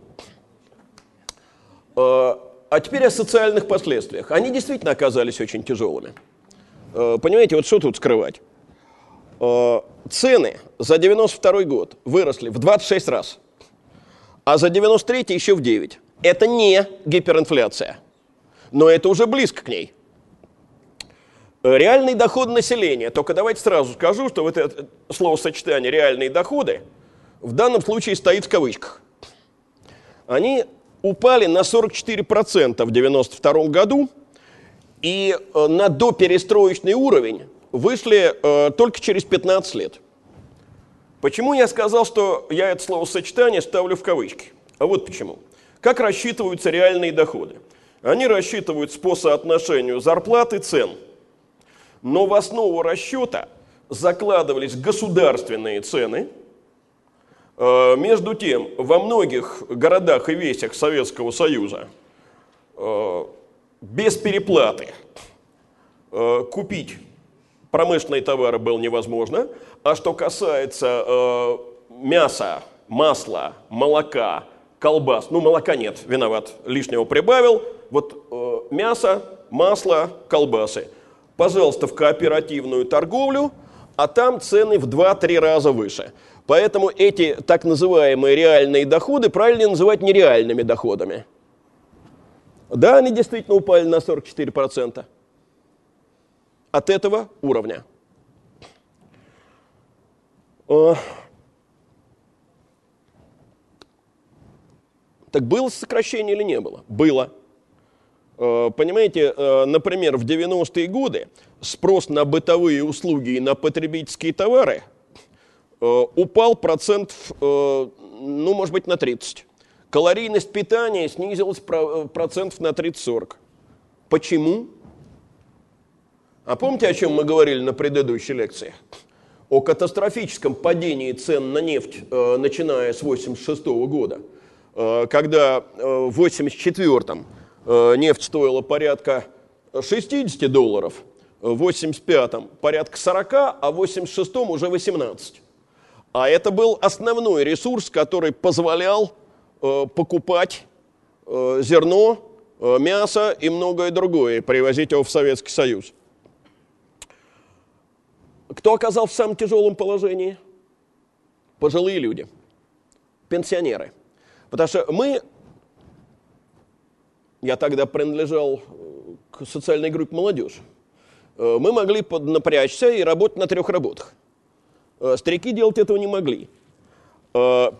А, а теперь о социальных последствиях. Они действительно оказались очень тяжелыми. Понимаете, вот что тут скрывать? Цены за 92 год выросли в 26 раз, а за 93 еще в 9. Это не гиперинфляция, но это уже близко к ней. Реальный доход населения, только давайте сразу скажу, что вот это словосочетание «реальные доходы» в данном случае стоит в кавычках. Они упали на 44% в 1992 году и э, на доперестроечный уровень вышли э, только через 15 лет. Почему я сказал, что я это словосочетание ставлю в кавычки? А вот почему. Как рассчитываются реальные доходы? Они рассчитываются по соотношению зарплаты цен. Но в основу расчета закладывались государственные цены. Э, между тем, во многих городах и весях Советского Союза э, без переплаты э, купить промышленные товары было невозможно. А что касается мяса, масла, молока, колбас, ну молока нет, виноват, лишнего прибавил, вот мясо, масло, колбасы. Пожалуйста, в кооперативную торговлю, а там цены в 2-3 раза выше. Поэтому эти так называемые реальные доходы правильно называть нереальными доходами. Да, они действительно упали на 44% от этого уровня. Э, Так было сокращение или не было? Было. Э, понимаете, э, например, в 90-е годы спрос на бытовые услуги и на потребительские товары э, упал процент, ну, может быть, на 30. Калорийность питания снизилась процентов на 30-40. Почему? А помните, о чем мы говорили на предыдущей лекции? О катастрофическом падении цен на нефть, начиная с 1986 года – когда в 1984-м э, нефть стоила порядка 60 долларов, в 85-м порядка 40, а в 86-м уже 18. А это был основной ресурс, который позволял покупать зерно, мясо и многое другое, привозить его в Советский Союз. Кто оказался в самом тяжелом положении? Пожилые люди, пенсионеры – Потому что мы, я тогда принадлежал э, к социальной группе молодежь, э, мы могли поднапрячься и работать на трех работах. Э, старики делать этого не могли.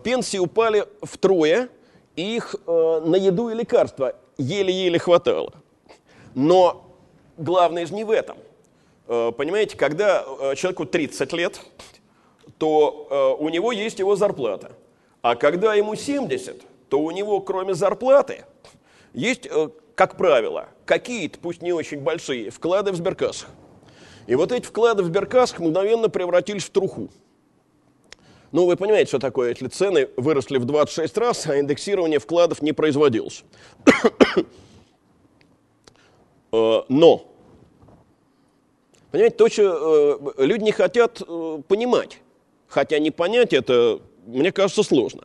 Пенсии упали втрое, их на еду и лекарства еле-еле хватало. Но главное же не в этом. Понимаете, когда человеку 30 лет, то у него есть его зарплата – а когда ему 70, то у него кроме зарплаты есть, э, как правило, какие-то, пусть не очень большие, вклады в сберкассах. И вот эти вклады в сберкассах мгновенно превратились в труху. Ну, вы понимаете, что такое, если цены выросли в 26 раз, а индексирование вкладов не производилось. Э, но, понимаете, то, что э, люди не хотят понимать, хотя не понять это мне кажется, сложно.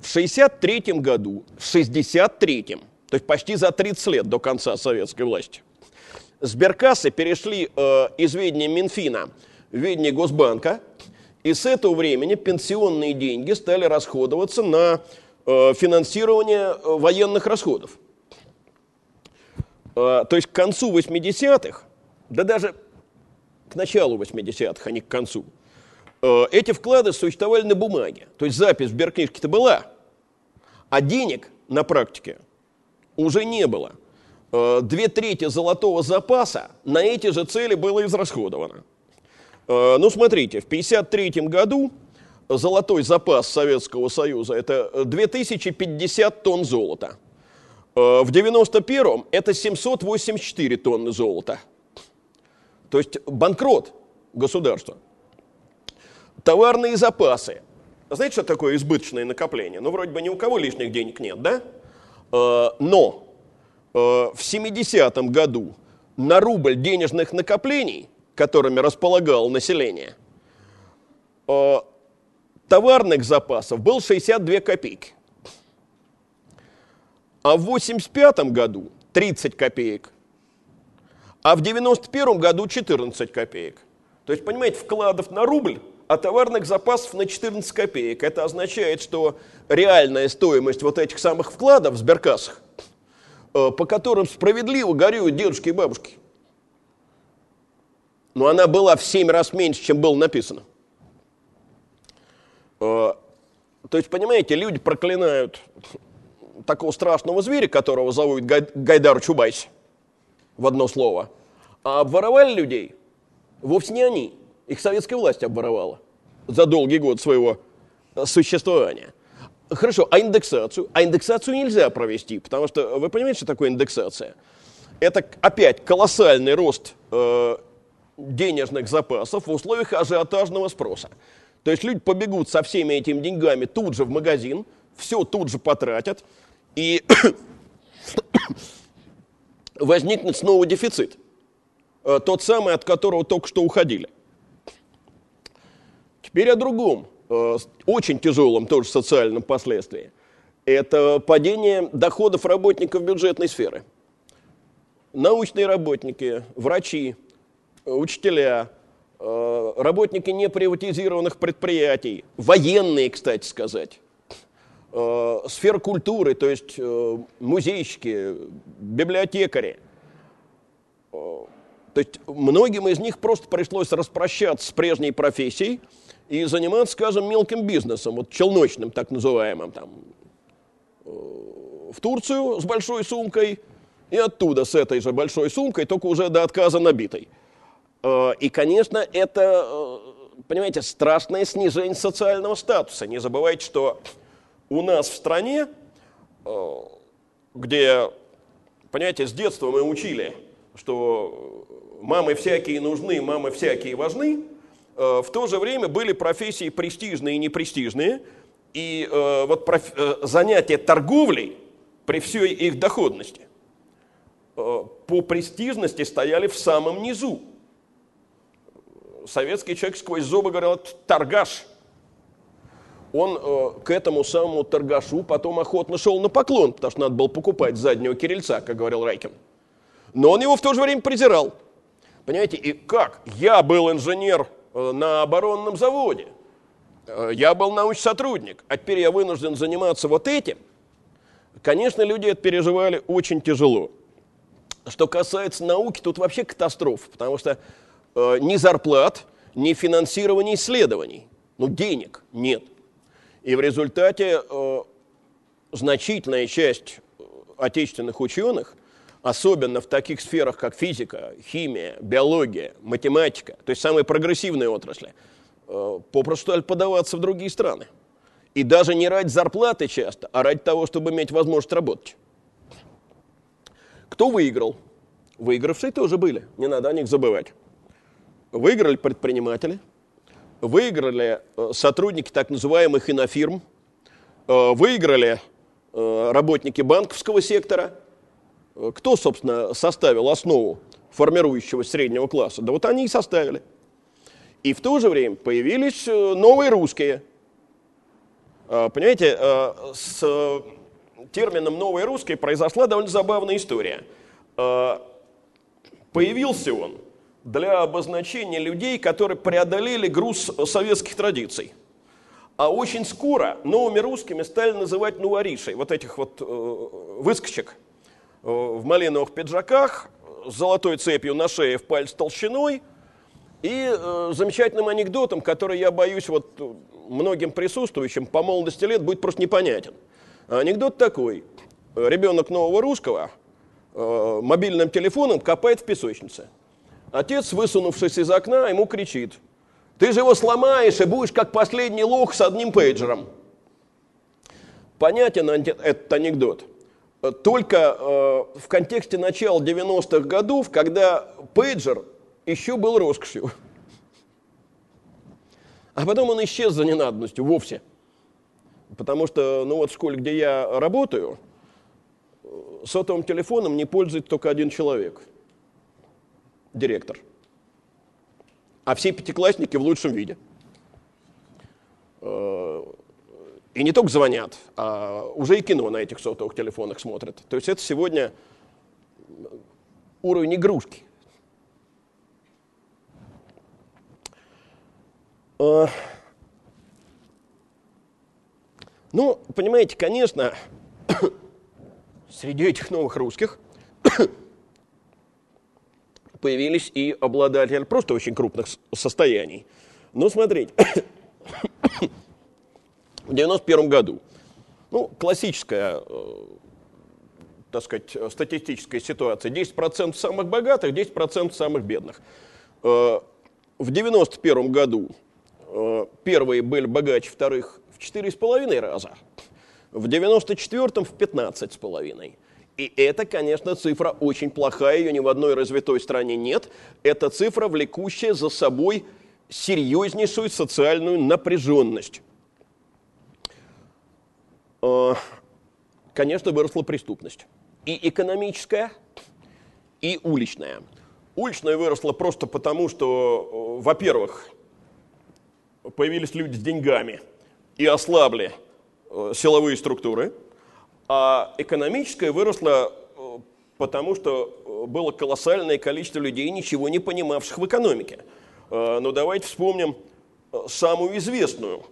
Э, в 63 году, в 63 то есть почти за 30 лет до конца советской власти, сберкассы перешли э, из ведения Минфина в ведение Госбанка, и с этого времени пенсионные деньги стали расходоваться на э, финансирование военных расходов. То есть к концу 80-х, да даже к началу 80-х, а не к концу – Э, эти вклады существовали на бумаге. То есть запись в сберкнижке-то была, а денег на практике уже не было. Э, две трети золотого запаса на эти же цели было израсходовано. Э, ну, смотрите, в 1953 году золотой запас Советского Союза – это 2050 тонн золота. В 1991 это 784 тонны золота. То есть банкрот государства – Товарные запасы. Знаете, что такое избыточное накопление? Ну, вроде бы ни у кого лишних денег нет, да? Э, но э, в 70-м году на рубль денежных накоплений, которыми располагало население, э, товарных запасов был 62 копейки. а в 85 году 30 копеек, а в 91 году 14 копеек. То есть, понимаете, вкладов на рубль, а товарных запасов на 14 копеек. Это означает, что реальная стоимость вот этих самых вкладов в сберкассах, э, по которым справедливо горюют дедушки и бабушки, но она была в 7 раз меньше, чем было написано. Э, то есть, понимаете, люди проклинают такого страшного зверя, которого зовут Гайдар Чубайс, в одно слово. А обворовали людей вовсе не они. Их советская власть обворовала за долгий год своего существования. Хорошо, а индексацию? А индексацию нельзя провести, потому что вы понимаете, что такое индексация? Это опять колоссальный рост э, денежных запасов в условиях ажиотажного спроса. То есть люди побегут со всеми этими деньгами тут же в магазин, все тут же потратят, и возникнет снова дефицит. Э, тот самый, от которого только что уходили. Теперь о другом, э, очень тяжелом тоже социальном последствии. Это падение доходов работников бюджетной сферы. Научные работники, врачи, учителя, э, работники неприватизированных предприятий, военные, кстати сказать, сфера культуры, то есть музейщики, библиотекари – то есть многим из них просто пришлось распрощаться с прежней профессией и заниматься, скажем, мелким бизнесом, вот челночным так называемым, там, э, в Турцию с большой сумкой и оттуда с этой же большой сумкой, только уже до отказа набитой. Э, и, конечно, это, э, понимаете, страшное снижение социального статуса. Не забывайте, что у нас в стране, где, понимаете, с детства мы учили, что мамы всякие нужны, мамы всякие важны, в то же время были профессии престижные и непрестижные, и э, вот проф... Э, занятия торговлей при всей их доходности по престижности стояли в самом низу. Советский человек сквозь зубы говорил, торгаш. Он к этому самому торгашу потом охотно шел на поклон, потому что надо было покупать заднего кирильца, как говорил Райкин. Но он его в то же время презирал. Понимаете, и как? Я был инженер э, на оборонном заводе, э, я был научный сотрудник, а теперь я вынужден заниматься вот этим. Конечно, люди это переживали очень тяжело. Что касается науки, тут вообще катастрофа, потому что э, ни зарплат, ни финансирования исследований, ну денег нет. И в результате э, значительная часть э, отечественных ученых особенно в таких сферах, как физика, химия, биология, математика, то есть самые прогрессивные отрасли, э, попросту подаваться в другие страны. И даже не ради зарплаты часто, а ради того, чтобы иметь возможность работать. Кто выиграл? Выигравшие тоже были, не надо о них забывать. Выиграли предприниматели, выиграли э, сотрудники так называемых инофирм, э, выиграли работники банковского сектора – кто, собственно, составил основу формирующего среднего класса? Да вот они и составили. И в то же время появились э, новые русские. А, понимаете, э, с термином «новые русские» произошла довольно забавная история. А, появился он для обозначения людей, которые преодолели груз советских традиций. А очень скоро новыми русскими стали называть нуаришей, вот этих вот э, выскочек – в малиновых пиджаках, с золотой цепью на шее в палец толщиной и э, замечательным анекдотом, который, я боюсь, вот многим присутствующим по молодости лет будет просто непонятен. Анекдот такой. Ребенок нового русского э, мобильным телефоном копает в песочнице. Отец, высунувшись из окна, ему кричит. Ты же его сломаешь и будешь как последний лох с одним пейджером. Понятен этот анекдот только э, в контексте начала 90-х годов, когда пейджер еще был роскошью. А потом он исчез за ненадобностью вовсе. Потому что, ну вот в школе, где я работаю, сотовым телефоном не пользуется только один человек. Директор. А все пятиклассники в лучшем виде. И не только звонят, а уже и кино на этих сотовых телефонах смотрят. То есть это сегодня уровень игрушки. А, ну, понимаете, конечно, среди этих новых русских появились и обладатели просто очень крупных состояний. Но смотрите, в 91 году, ну, классическая, э, так сказать, статистическая ситуация, 10% самых богатых, 10% самых бедных. Э, в 91 году э, первые были богаче вторых в 4,5 раза, в 94-м в 15,5. И это, конечно, цифра очень плохая, ее ни в одной развитой стране нет. Это цифра, влекущая за собой серьезнейшую социальную напряженность. Э, конечно, выросла преступность. И экономическая, и уличная. Уличная выросла просто потому, что, э, во-первых, появились люди с деньгами и ослабли э, силовые структуры – а экономическое выросло э, потому, что было колоссальное количество людей, ничего не понимавших в экономике. Но давайте вспомним самую известную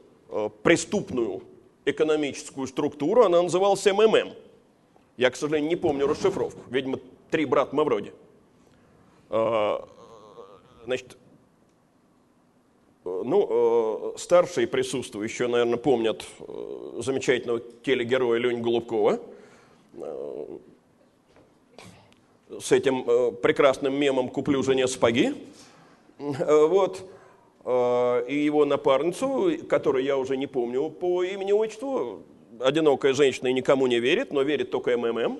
преступную экономическую структуру, она называлась МММ. Я, к сожалению, не помню расшифровку. Видимо, три брата Мавроди. Значит, ну, э, старшие присутствующие, наверное, помнят э, замечательного телегероя Леню Голубкова э, с этим прекрасным мемом «Куплю жене сапоги». Вот. И его напарницу, которую я уже не помню по имени отчеству, одинокая женщина и никому не верит, но верит только МММ.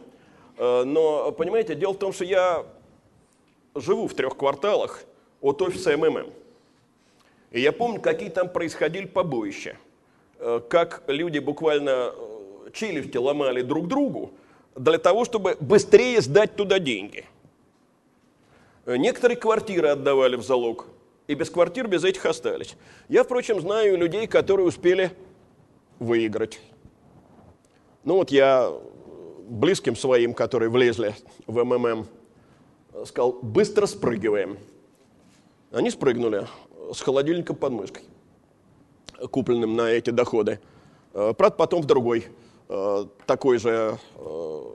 Но, понимаете, дело в том, что я живу в трех кварталах от офиса МММ. И я помню, какие там происходили побоища. Э, как люди буквально э, челюсти ломали друг другу для того, чтобы быстрее сдать туда деньги. Некоторые квартиры отдавали в залог, и без квартир без этих остались. Я, впрочем, знаю людей, которые успели выиграть. Ну вот я близким своим, которые влезли в МММ, сказал, быстро спрыгиваем. Они спрыгнули с холодильником под мышкой, купленным на эти доходы. Э, правда, потом в другой э, такой же э,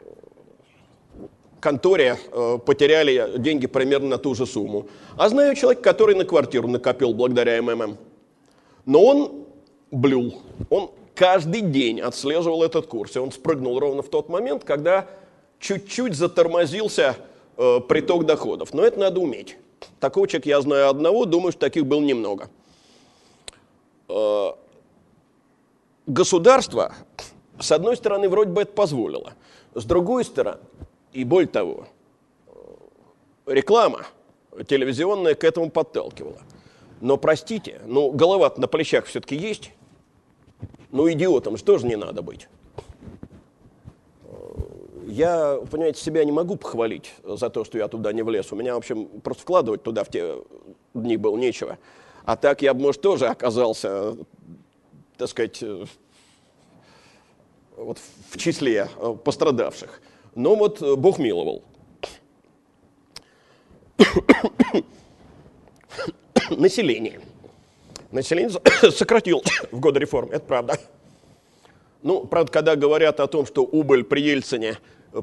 конторе потеряли деньги примерно на ту же сумму. А знаю человека, который на квартиру накопил благодаря МММ. Но он блюл, он каждый день отслеживал этот курс. И он спрыгнул ровно в тот момент, когда чуть-чуть затормозился приток доходов. Но это надо уметь. Такого человека я знаю одного, думаю, что таких было немного. Э, государство, с одной стороны, вроде бы это позволило. С другой стороны, и более того, реклама телевизионная к этому подталкивала. Но простите, ну голова на плечах все-таки есть. Ну идиотом же не надо быть я, понимаете, себя не могу похвалить за то, что я туда не влез. У меня, в общем, просто вкладывать туда в те дни было нечего. А так я бы, может, тоже оказался, так сказать, вот в числе пострадавших. Но вот э, Бог миловал. Население. Население сократилось в годы реформ, это правда. Ну, правда, когда говорят о том, что убыль при Ельцине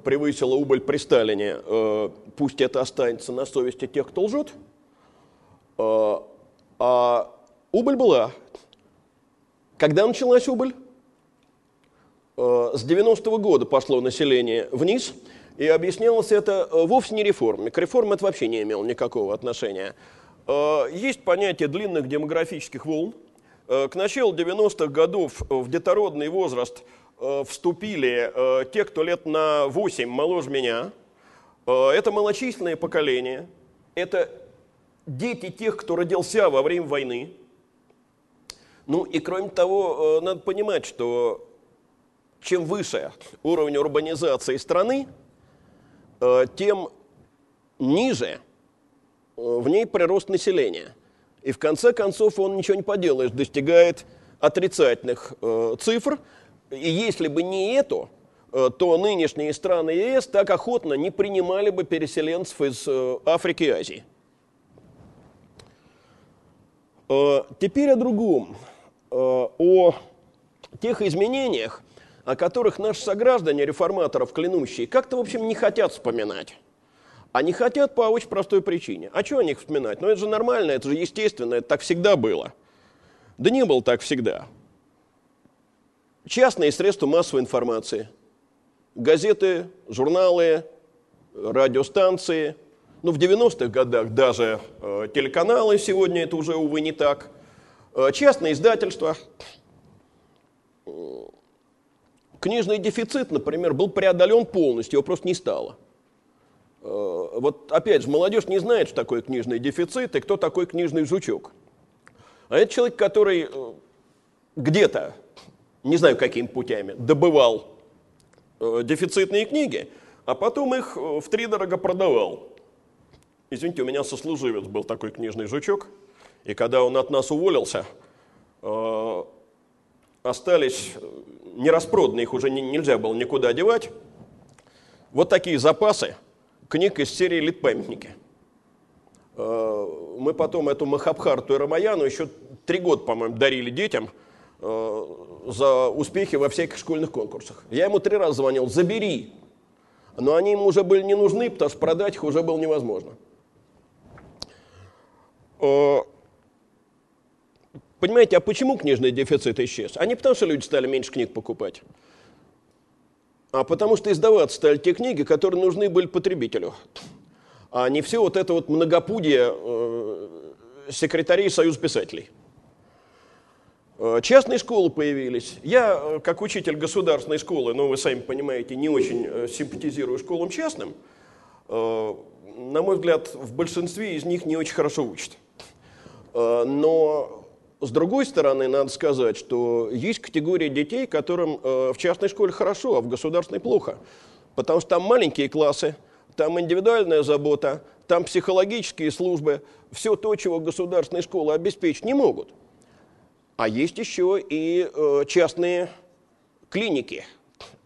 превысила убыль при Сталине, э, пусть это останется на совести тех, кто лжет. Э, а убыль была. Когда началась убыль? Э, с 90-го года пошло население вниз, и объяснялось это вовсе не реформой. К реформе это вообще не имело никакого отношения. Есть понятие длинных демографических волн – Э, к началу 90-х годов в детородный возраст э, вступили э, те, кто лет на 8 моложе меня. Это малочисленное поколение. Это дети тех, кто родился во время войны. Ну и кроме того, надо понимать, что чем выше уровень урбанизации страны, тем ниже в ней прирост населения – и в конце концов он ничего не поделаешь, достигает отрицательных э, цифр, И если бы не это, э, то нынешние страны ЕС так охотно не принимали бы переселенцев из э, Африки и Азии. Э, теперь о другом, о тех изменениях, о которых наши сограждане, реформаторов клянущие, как-то, в общем, не хотят вспоминать. Они хотят по очень простой причине. А что о них вспоминать? Ну, это же нормально, это же естественно, это так всегда было. Да не было так всегда. Частные средства массовой информации, газеты, журналы, радиостанции, ну, в 90-х годах даже э, телеканалы, сегодня это уже, увы, не так, э, частные издательства, книжный дефицит, например, был преодолен полностью, его просто не стало. Э, вот опять же, молодежь не знает, что такое книжный дефицит и кто такой книжный жучок. А это человек, который э, где-то, не знаю какими путями, добывал э, дефицитные книги, а потом их в три дорого продавал. Извините, у меня сослуживец был такой книжный жучок, и когда он от нас уволился, остались нераспроданные, их уже нельзя было никуда девать. Вот такие запасы книг из серии «Литпамятники». Э, мы потом эту Махабхарту и Рамаяну еще три года, по-моему, дарили детям э, за успехи во всяких школьных конкурсах. Я ему три раза звонил, забери. Но они ему уже были не нужны, потому что продать их уже было невозможно. Понимаете, а почему книжный дефицит исчез? А не потому, что люди стали меньше книг покупать, а потому что издаваться стали те книги, которые нужны были потребителю. А не все вот это вот многопудие э, секретарей Союза писателей. Э, частные школы появились. Я, э, как учитель государственной школы, ну, вы сами понимаете, не очень э, симпатизирую школам частным. На мой взгляд, в большинстве из них не очень хорошо учат. Но с другой стороны, надо сказать, что есть категория детей, которым э, в частной школе хорошо, а в государственной плохо. Потому что там маленькие классы, там индивидуальная забота, там психологические службы, все то, чего государственные школы обеспечить не могут. А есть еще и э, частные клиники,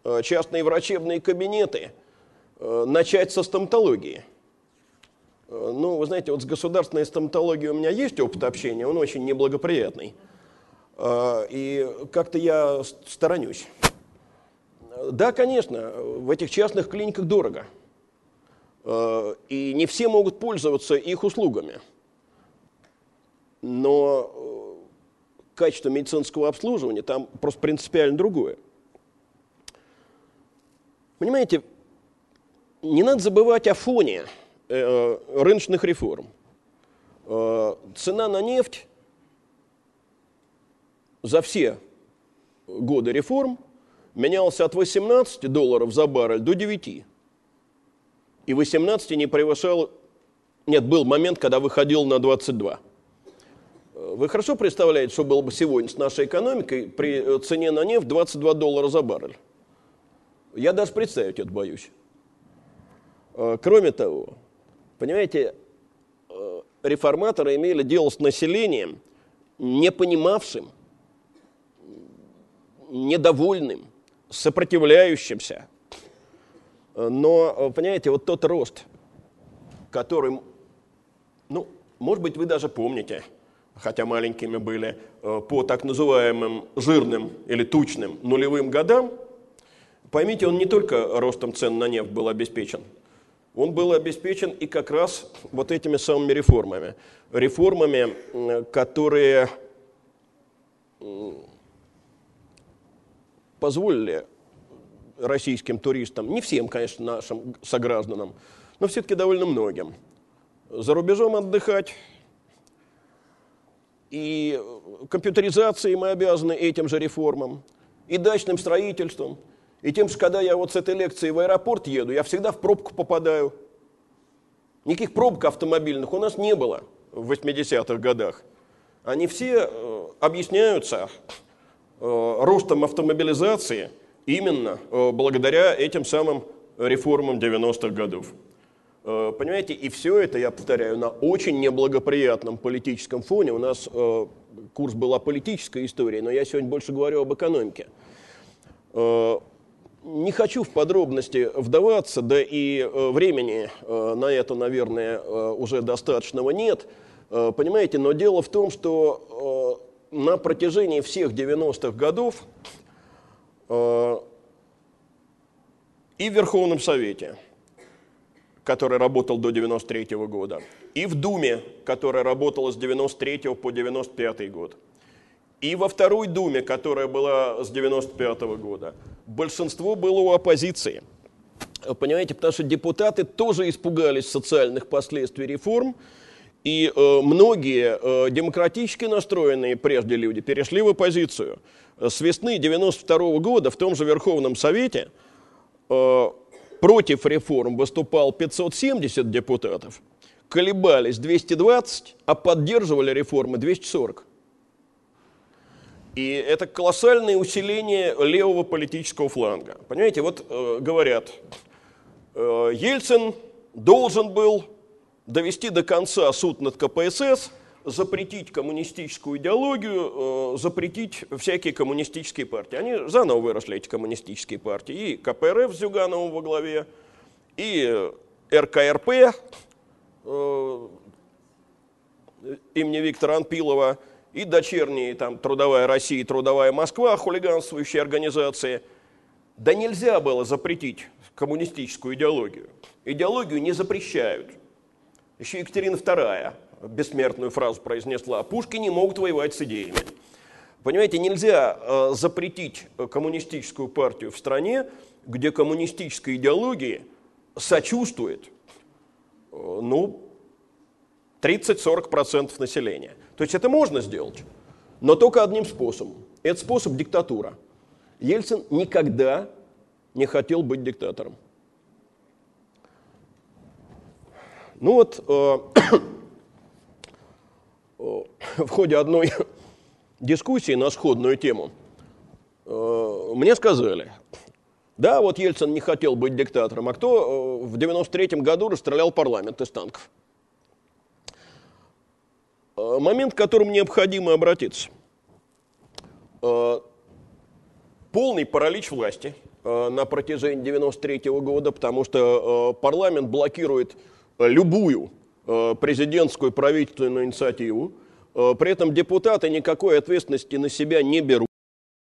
э, частные врачебные кабинеты. Начать со стоматологии – ну, вы знаете, вот с государственной стоматологией у меня есть опыт общения, он очень неблагоприятный. Э, и как-то я сторонюсь. Да, конечно, в этих частных клиниках дорого. Э, и не все могут пользоваться их услугами. Но качество медицинского обслуживания там просто принципиально другое. Понимаете, не надо забывать о фоне – Э, рыночных реформ. Э, цена на нефть за все годы реформ менялась от 18 долларов за баррель до 9. И 18 не превышал... Нет, был момент, когда выходил на 22. Э, вы хорошо представляете, что было бы сегодня с нашей экономикой при цене на нефть 22 доллара за баррель? Я даже представить это боюсь. Кроме того, Понимаете, э, реформаторы имели дело с населением, не понимавшим, недовольным, сопротивляющимся. Но, э, понимаете, вот тот рост, который, ну, может быть, вы даже помните, хотя маленькими были, э, по так называемым жирным или тучным нулевым годам, поймите, он не только ростом цен на нефть был обеспечен – он был обеспечен и как раз вот этими самыми реформами. Реформами, которые позволили российским туристам, не всем, конечно, нашим согражданам, но все-таки довольно многим, за рубежом отдыхать. И компьютеризацией мы обязаны этим же реформам, и дачным строительством – и тем же, когда я вот с этой лекции в аэропорт еду, я всегда в пробку попадаю. Никаких пробок автомобильных у нас не было в 80-х годах. Они все э, объясняются э, ростом автомобилизации именно э, благодаря этим самым реформам 90-х годов. Понимаете, и все это, я повторяю, на очень неблагоприятном политическом фоне. У нас курс была политическая история, но я сегодня больше говорю об экономике. Не хочу в подробности вдаваться, да и времени на это, наверное, уже достаточного нет. Понимаете, но дело в том, что на протяжении всех 90-х годов и в Верховном Совете, который работал до 93 -го года, и в Думе, которая работала с 93 по 95 год, и во Второй Думе, которая была с 95 -го года, большинство было у оппозиции. Понимаете, потому что депутаты тоже испугались социальных последствий реформ, и э, многие э, демократически настроенные прежде люди перешли в оппозицию. С весны 92 -го года в том же Верховном Совете – Э, против реформ выступал 570 депутатов, колебались 220, а поддерживали реформы 240. И это колоссальное усиление левого политического фланга. Понимаете, вот э, говорят, э, Ельцин должен был довести до конца суд над КПСС – запретить коммунистическую идеологию, э, запретить всякие коммунистические партии. Они заново выросли, эти коммунистические партии. И КПРФ с Зюгановым во главе, и РКРП э, имени Виктора Анпилова, и дочерние там Трудовая Россия Трудовая Москва, хулиганствующие организации. Да нельзя было запретить коммунистическую идеологию. Идеологию не запрещают. Еще Екатерина II бессмертную фразу произнесла, пушки не могут воевать с идеями. Понимаете, нельзя э, запретить коммунистическую партию в стране, где коммунистической идеологии сочувствует, э, ну, 30-40% населения. То есть это можно сделать, но только одним способом. Это способ диктатура. Ельцин никогда не хотел быть диктатором. Ну вот, э, в ходе одной дискуссии на сходную тему э, мне сказали, да, вот Ельцин не хотел быть диктатором, а кто э, в 93 году расстрелял парламент из танков? Э, момент, к которому необходимо обратиться. Полный паралич власти на протяжении 93 года, потому что парламент блокирует любую Э, президентскую правительственную инициативу. Э, при этом депутаты никакой ответственности на себя не берут,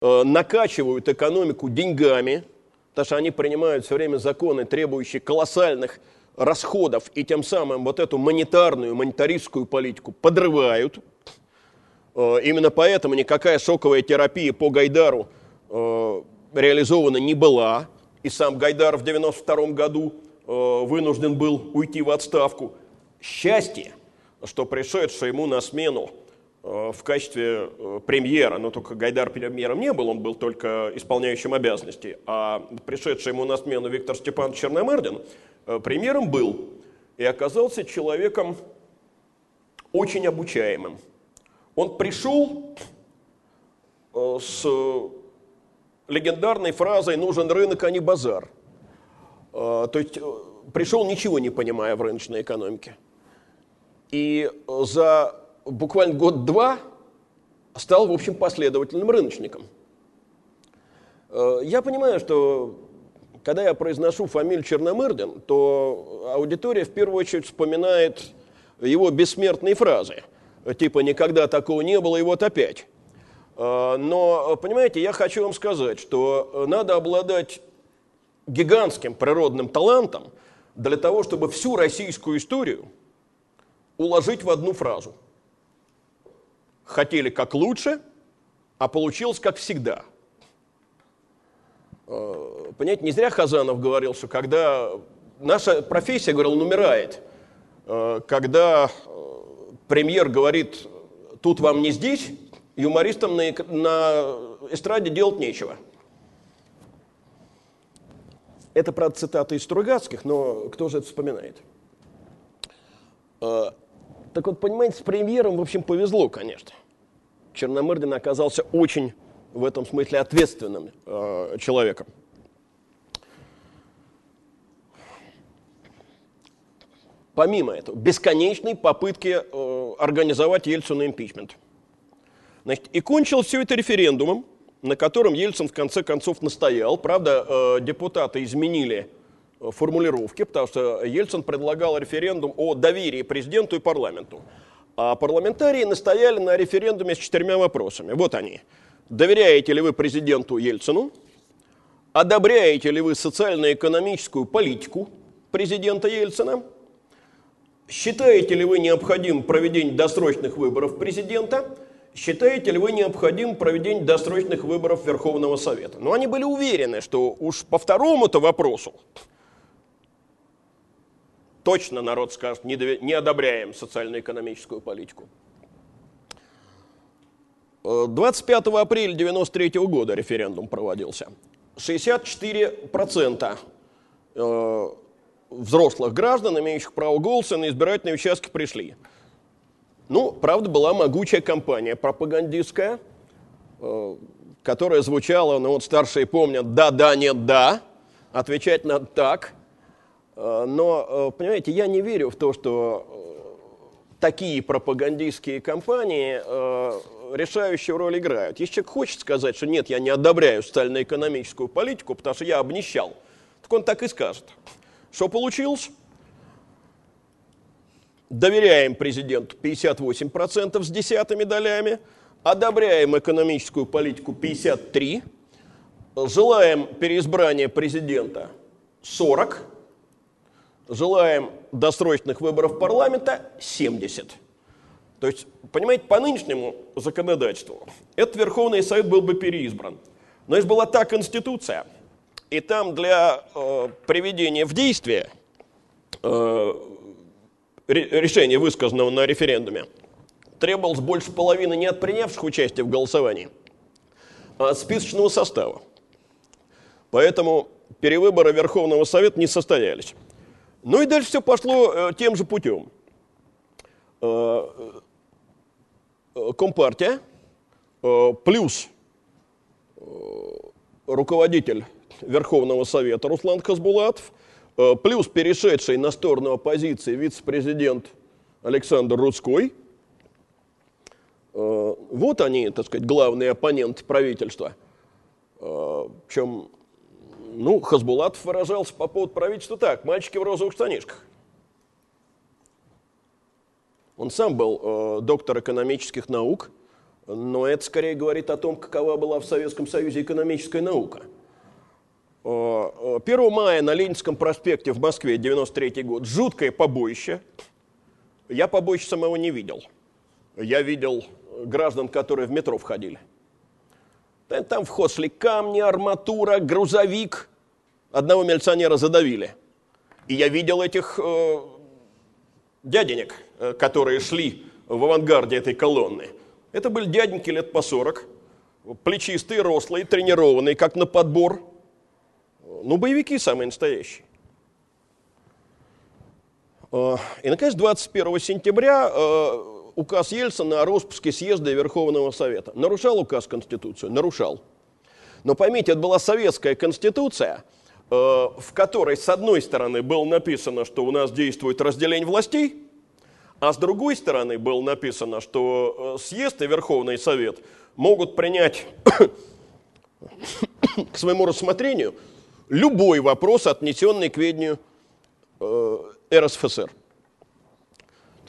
э, накачивают экономику деньгами, потому что они принимают все время законы, требующие колоссальных расходов, и тем самым вот эту монетарную, монетаристскую политику подрывают. Именно поэтому никакая шоковая терапия по Гайдару реализована не была, и сам Гайдар в 92 году вынужден был уйти в отставку счастье, что пришедший ему на смену э, в качестве э, премьера, но только Гайдар премьером не был, он был только исполняющим обязанности, а пришедший ему на смену Виктор Степанович Черномырдин э, премьером был и оказался человеком очень обучаемым. Он пришел с легендарной фразой «нужен рынок, а не базар». То есть пришел ничего не понимая в рыночной экономике. И за буквально год-два стал, в общем, последовательным рыночником. Э, я понимаю, что когда я произношу фамилию Черномырдин, то аудитория в первую очередь вспоминает его бессмертные фразы, типа «никогда такого не было, и вот опять». Э, но, понимаете, я хочу вам сказать, что надо обладать гигантским природным талантом для того, чтобы всю российскую историю – уложить в одну фразу. Хотели как лучше, а получилось как всегда. Э, понимаете, не зря Хазанов говорил, что когда наша профессия, говорил, он умирает. Э, когда э, премьер говорит, тут вам не здесь, юмористам на, на эстраде делать нечего. Это, правда, цитата из Стругацких, но кто же это вспоминает? Так вот, понимаете, с премьером, в общем, повезло, конечно. Черномырдин оказался очень в этом смысле ответственным э, человеком. Помимо этого, бесконечной попытки э, организовать Ельцину импичмент. Значит, и кончил все это референдумом, на котором Ельцин в конце концов настоял. Правда, э, депутаты изменили э, формулировки, потому что Ельцин предлагал референдум о доверии президенту и парламенту. А парламентарии настояли на референдуме с четырьмя вопросами. Вот они. Доверяете ли вы президенту Ельцину? Одобряете ли вы социально-экономическую политику президента Ельцина? Считаете ли вы необходимым проведение досрочных выборов президента? Считаете ли вы необходимым проведение досрочных выборов Верховного Совета? Но они были уверены, что уж по второму-то вопросу точно народ скажет, не, не одобряем социально-экономическую политику. 25 э, апреля 1993 года референдум проводился. 64% взрослых граждан, имеющих право голоса, на избирательные участки пришли. Ну, правда, была могучая кампания пропагандистская, э, которая звучала, ну вот старшие помнят, да-да, нет, да, отвечать надо так. Э, но, э, понимаете, я не верю в то, что такие пропагандистские кампании решающую роль играют. Если человек хочет сказать, что нет, я не одобряю социально-экономическую политику, потому что я обнищал, так он так и скажет. Что получилось? Доверяем президенту 58% с десятыми долями, одобряем экономическую политику 53%, желаем переизбрания президента 40%, желаем досрочных выборов парламента 70%. То есть, понимаете, по нынешнему законодательству этот Верховный Совет был бы переизбран. Но если была та Конституция – и там для э, приведения в действие э, решения, высказанного на референдуме, требовалось больше половины не от принявших участие в голосовании, а от списочного состава. Поэтому перевыборы Верховного Совета не состоялись. Ну и дальше все пошло э, тем же путем. Э, э, Компартия плюс руководитель Верховного Совета Руслан Хасбулатов, плюс перешедший на сторону оппозиции вице-президент Александр Рудской. Вот они, так сказать, главные оппоненты правительства. Причем, ну, Хасбулатов выражался по поводу правительства так, мальчики в розовых штанишках. Он сам был э, доктор экономических наук, но это скорее говорит о том, какова была в Советском Союзе экономическая наука – 1 э, мая на Ленинском проспекте в Москве, 93 год, жуткое побоище. Я побоище самого не видел. Я видел граждан, которые в метро входили. Там в шли камни, арматура, грузовик. Одного милиционера задавили. И я видел этих э, дяденек, э, которые шли в авангарде этой колонны. Это были дяденьки лет по 40, плечистые, рослые, тренированные, как на подбор – ну, боевики самые настоящие. А, и, наконец, 21 сентября а, указ Ельцина о распуске съезда Верховного Совета. Нарушал указ Конституцию? Нарушал. Но поймите, это была советская конституция, а, в которой, с одной стороны, было написано, что у нас действует разделение властей, а с другой стороны было написано, что съезд и Верховный Совет могут принять к своему рассмотрению – любой вопрос, отнесенный к ведению э, РСФСР.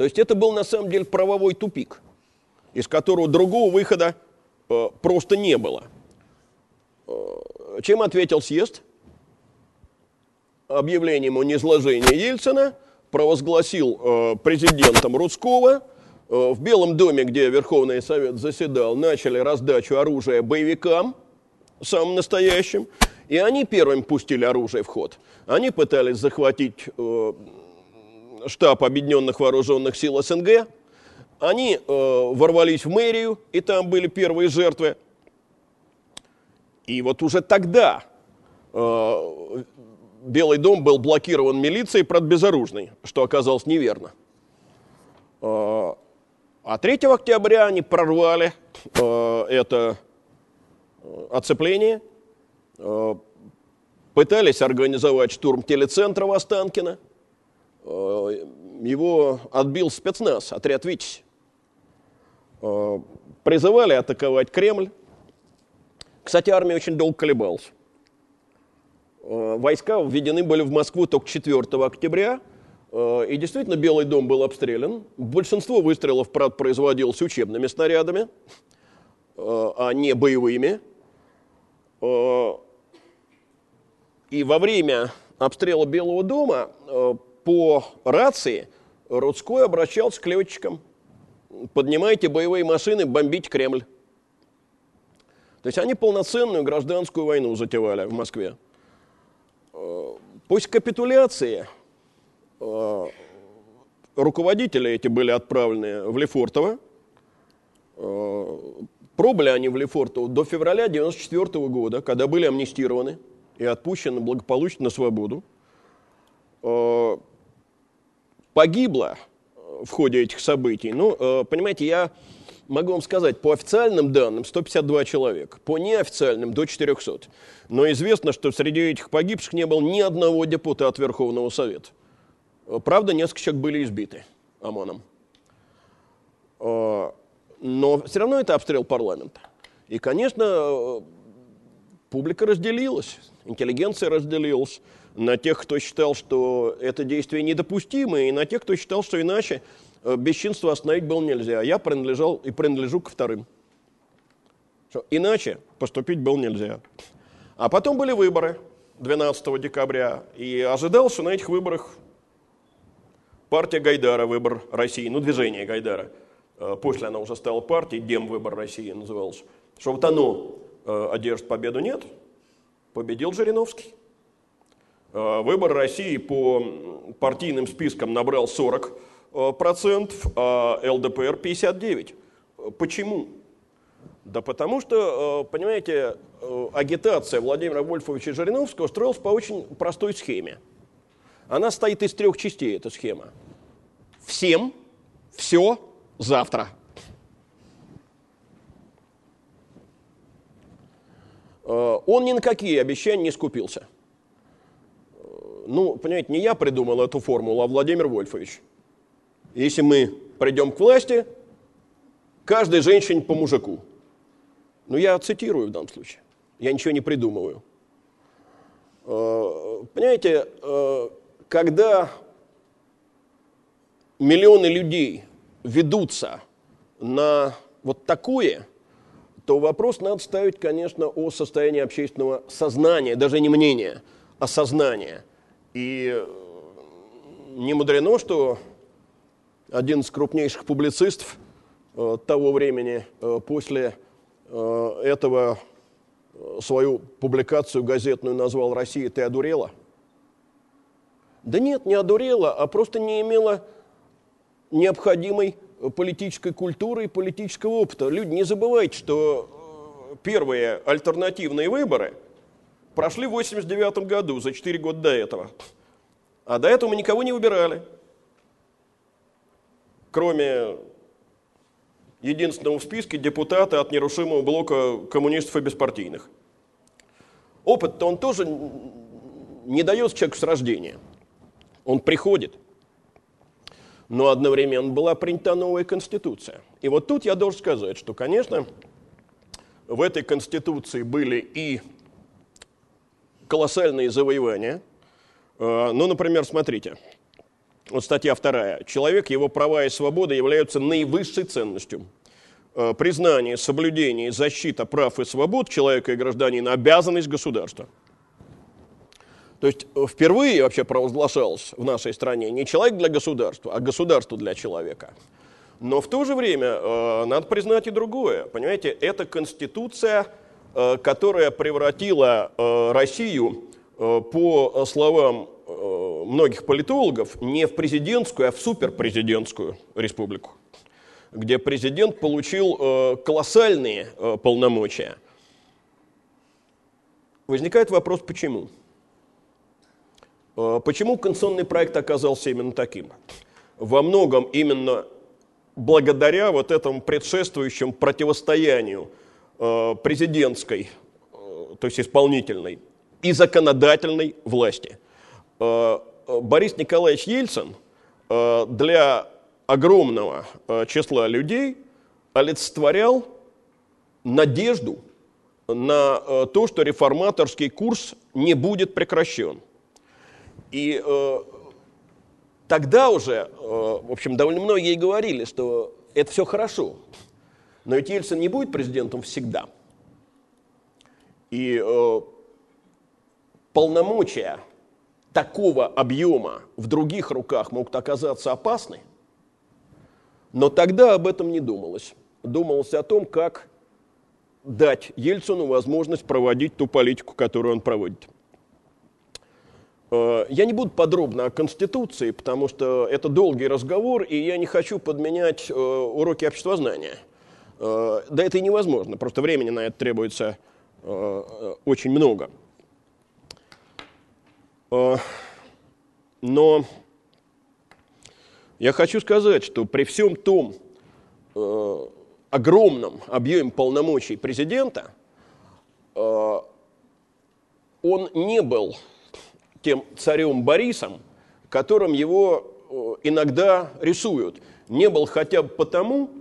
То есть это был на самом деле правовой тупик, из которого другого выхода э, просто не было. Э, чем ответил съезд? Объявлением о низложении Ельцина провозгласил э, президентом Рудского. Э, в Белом доме, где Верховный Совет заседал, начали раздачу оружия боевикам, самым настоящим. И они первыми пустили оружие в ход. Они пытались захватить э, штаб Объединенных Вооруженных Сил СНГ. Они э, ворвались в мэрию, и там были первые жертвы. И вот уже тогда э, Белый дом был блокирован милицией, правда, безоружной, что оказалось неверно. Э, а 3 октября они прорвали э, это э, оцепление – Э, пытались организовать штурм телецентра в Останкино. Э, его отбил спецназ, отряд «Витязь». Э, призывали атаковать Кремль. Кстати, армия очень долго колебалась. Э, войска введены были в Москву только 4 октября, э, и действительно Белый дом был обстрелян. Большинство выстрелов, производилось учебными снарядами, э, а не боевыми. И во время обстрела Белого дома по рации Рудской обращался к летчикам. Поднимайте боевые машины, бомбить Кремль. То есть они полноценную гражданскую войну затевали в Москве. После капитуляции э, руководители эти были отправлены в Лефортово. Э, пробыли они в Лефортово до февраля 1994 года, когда были амнистированы и отпущены благополучно на свободу. Э, погибло в ходе этих событий. Ну, понимаете, я могу вам сказать, по официальным данным 152 человека, по неофициальным до 400. Но известно, что среди этих погибших не было ни одного депутата Верховного Совета. Правда, несколько человек были избиты ОМОНом. Но все равно это обстрел парламента. И, конечно, публика разделилась, интеллигенция разделилась на тех, кто считал, что это действие недопустимо, и на тех, кто считал, что иначе Э, бесчинство остановить было нельзя. Я принадлежал и принадлежу к вторым. Что, иначе поступить было нельзя. А потом были выборы 12 декабря, и ожидалось, что на этих выборах партия Гайдара, выбор России, ну, движение Гайдара, э, после она уже стала партией, Дем выбор России назывался, что вот оно э, одержит победу, нет, победил Жириновский. Выбор России по партийным спискам набрал 40 Э, процентов, а ЛДПР 59. Почему? Да потому что, э, понимаете, э, агитация Владимира Вольфовича Жириновского строилась по очень простой схеме. Она стоит из трех частей, эта схема. Всем, все, завтра. Он ни на какие обещания не скупился. Ну, понимаете, не я придумал эту формулу, а Владимир Вольфович. Если мы придем к власти, каждой женщине по мужику. Ну, я цитирую в данном случае. Я ничего не придумываю. Э, понимаете, э, когда миллионы людей ведутся на вот такое, то вопрос надо ставить, конечно, о состоянии общественного сознания, даже не мнения, а сознания. И не мудрено, что один из крупнейших публицистов э, того времени, э, после э, этого свою публикацию газетную назвал «Россия, ты одурела?» Да нет, не одурела, а просто не имела необходимой политической культуры и политического опыта. Люди, не забывайте, что первые альтернативные выборы прошли в 89 году, за 4 года до этого. А до этого мы никого не выбирали кроме единственного в списке депутата от нерушимого блока коммунистов и беспартийных. Опыт-то он тоже не дается человеку с рождения. Он приходит. Но одновременно была принята новая конституция. И вот тут я должен сказать, что, конечно, в этой конституции были и колоссальные завоевания. Э, ну, например, смотрите, вот статья вторая. Человек, его права и свободы являются наивысшей ценностью. Э, признание, соблюдение, защита прав и свобод человека и гражданина – обязанность государства. То есть э, впервые вообще провозглашалось в нашей стране не человек для государства, а государство для человека. Но в то же время э, надо признать и другое. Понимаете, это конституция, которая превратила э, Россию, э, по словам Э, многих политологов не в президентскую, а в суперпрезидентскую республику, где президент получил э, колоссальные э, полномочия. Возникает вопрос, почему? Почему конституционный проект оказался именно таким? Во многом именно благодаря вот этому предшествующему противостоянию президентской, то есть исполнительной, и законодательной власти – Э, Борис Николаевич Ельцин э, для огромного э, числа людей олицетворял надежду на то, что реформаторский курс не будет прекращен. И тогда уже, в общем, довольно многие говорили, что это все хорошо, но ведь Ельцин не будет президентом всегда. И э, полномочия такого объема в других руках могут оказаться опасны, но тогда об этом не думалось. Думалось о том, как дать Ельцину возможность проводить ту политику, которую он проводит. Э, я не буду подробно о Конституции, потому что это долгий разговор, и я не хочу подменять э, уроки обществознания – да это и невозможно, просто времени на это требуется э, очень много. Э, но я хочу сказать, что при всем том огромном объеме полномочий президента, он не был тем царем Борисом, которым его иногда рисуют. Не был хотя бы потому, Э,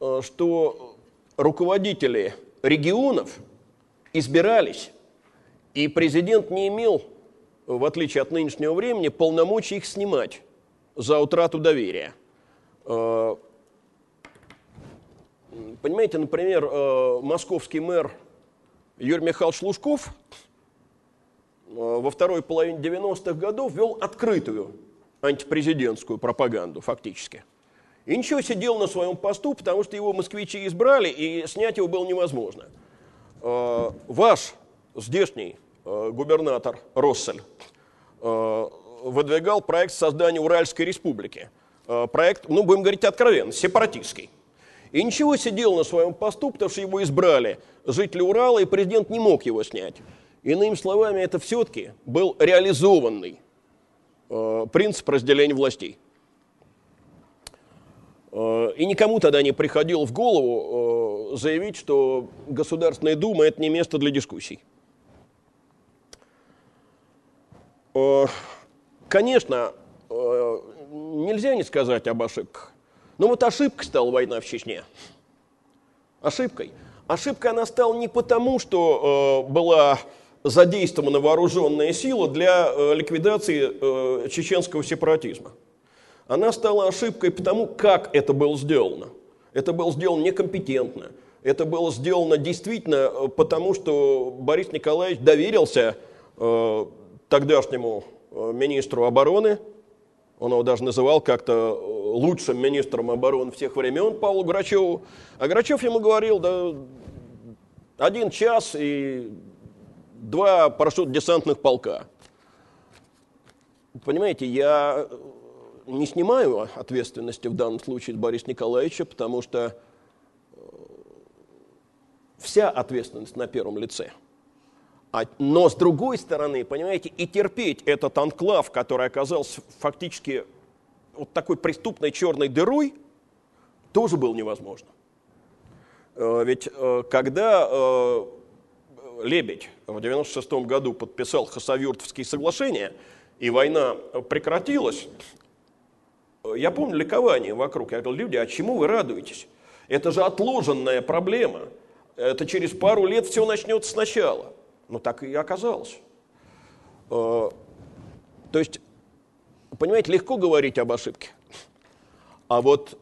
что руководители регионов избирались, и президент не имел, в отличие от нынешнего времени, полномочий их снимать за утрату доверия. Э, понимаете, например, э, московский мэр Юрий Михайлович Лужков во второй половине 90-х годов вел открытую антипрезидентскую пропаганду фактически – и ничего, сидел на своем посту, потому что его москвичи избрали, и снять его было невозможно. Э, ваш здешний э, губернатор Россель э, выдвигал проект создания Уральской республики. Проект, ну, будем говорить откровенно, сепаратистский. И ничего, сидел на своем посту, потому что его избрали жители Урала, и президент не мог его снять. Иными словами, это все-таки был реализованный принцип разделения властей. Э, и никому тогда не приходило в голову э, заявить, что Государственная Дума – это не место для дискуссий. Э, конечно, нельзя не сказать об ошибках. Но вот ошибкой стала война в Чечне. Ошибкой. Ошибкой она стала не потому, что была задействована вооруженная сила для ликвидации чеченского сепаратизма – она стала ошибкой потому, как это было сделано. Это было сделано некомпетентно. Это было сделано действительно э, потому, что Борис Николаевич доверился э, тогдашнему э, министру обороны, он его даже называл как-то э, лучшим министром обороны всех времен Павлу Грачеву. А Грачев ему говорил, да, один час и два парашют-десантных полка. Понимаете, я не снимаю ответственности в данном случае с Бориса Николаевича, потому что э, вся ответственность на первом лице. А, но с другой стороны, понимаете, и терпеть этот анклав, который оказался фактически вот такой преступной черной дырой, тоже было невозможно. Э, ведь э, когда Лебедь в 96 году подписал Хасавюртовские соглашения, и война прекратилась, я помню ликование вокруг. Я говорил, люди, а чему вы радуетесь? Это же отложенная проблема. Это через пару лет все начнется сначала. Ну так и оказалось. Э, то есть, понимаете, легко говорить об ошибке. А вот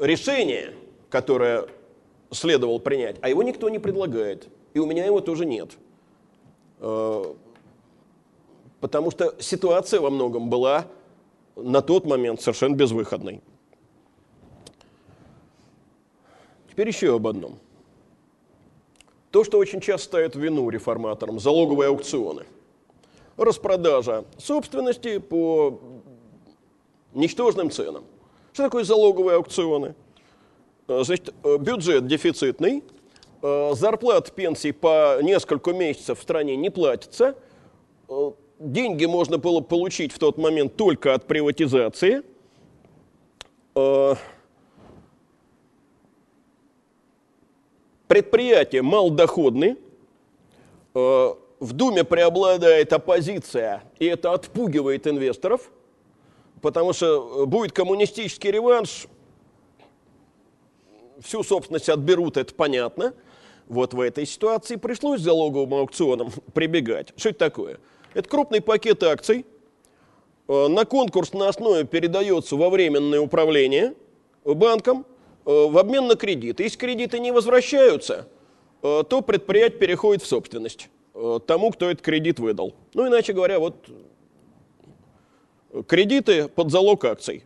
решение, которое следовало принять, а его никто не предлагает. И у меня его тоже нет. Э, потому что ситуация во многом была на тот момент совершенно безвыходной. Теперь еще об одном. То, что очень часто ставят в вину реформаторам, залоговые аукционы. Распродажа собственности по ничтожным ценам. Что такое залоговые аукционы? Значит, бюджет дефицитный, зарплат пенсий по несколько месяцев в стране не платится, деньги можно было получить в тот момент только от приватизации. Э, предприятия малодоходные. Э, в Думе преобладает оппозиция, и это отпугивает инвесторов, потому что будет коммунистический реванш, всю собственность отберут, это понятно. Вот в этой ситуации пришлось залоговым аукционам прибегать. Что это такое? Это крупный пакет акций, э, на конкурсной основе передается во временное управление банком э, в обмен на кредиты. Если кредиты не возвращаются, э, то предприятие переходит в собственность тому, кто этот кредит выдал. Ну, иначе говоря, вот кредиты под залог акций.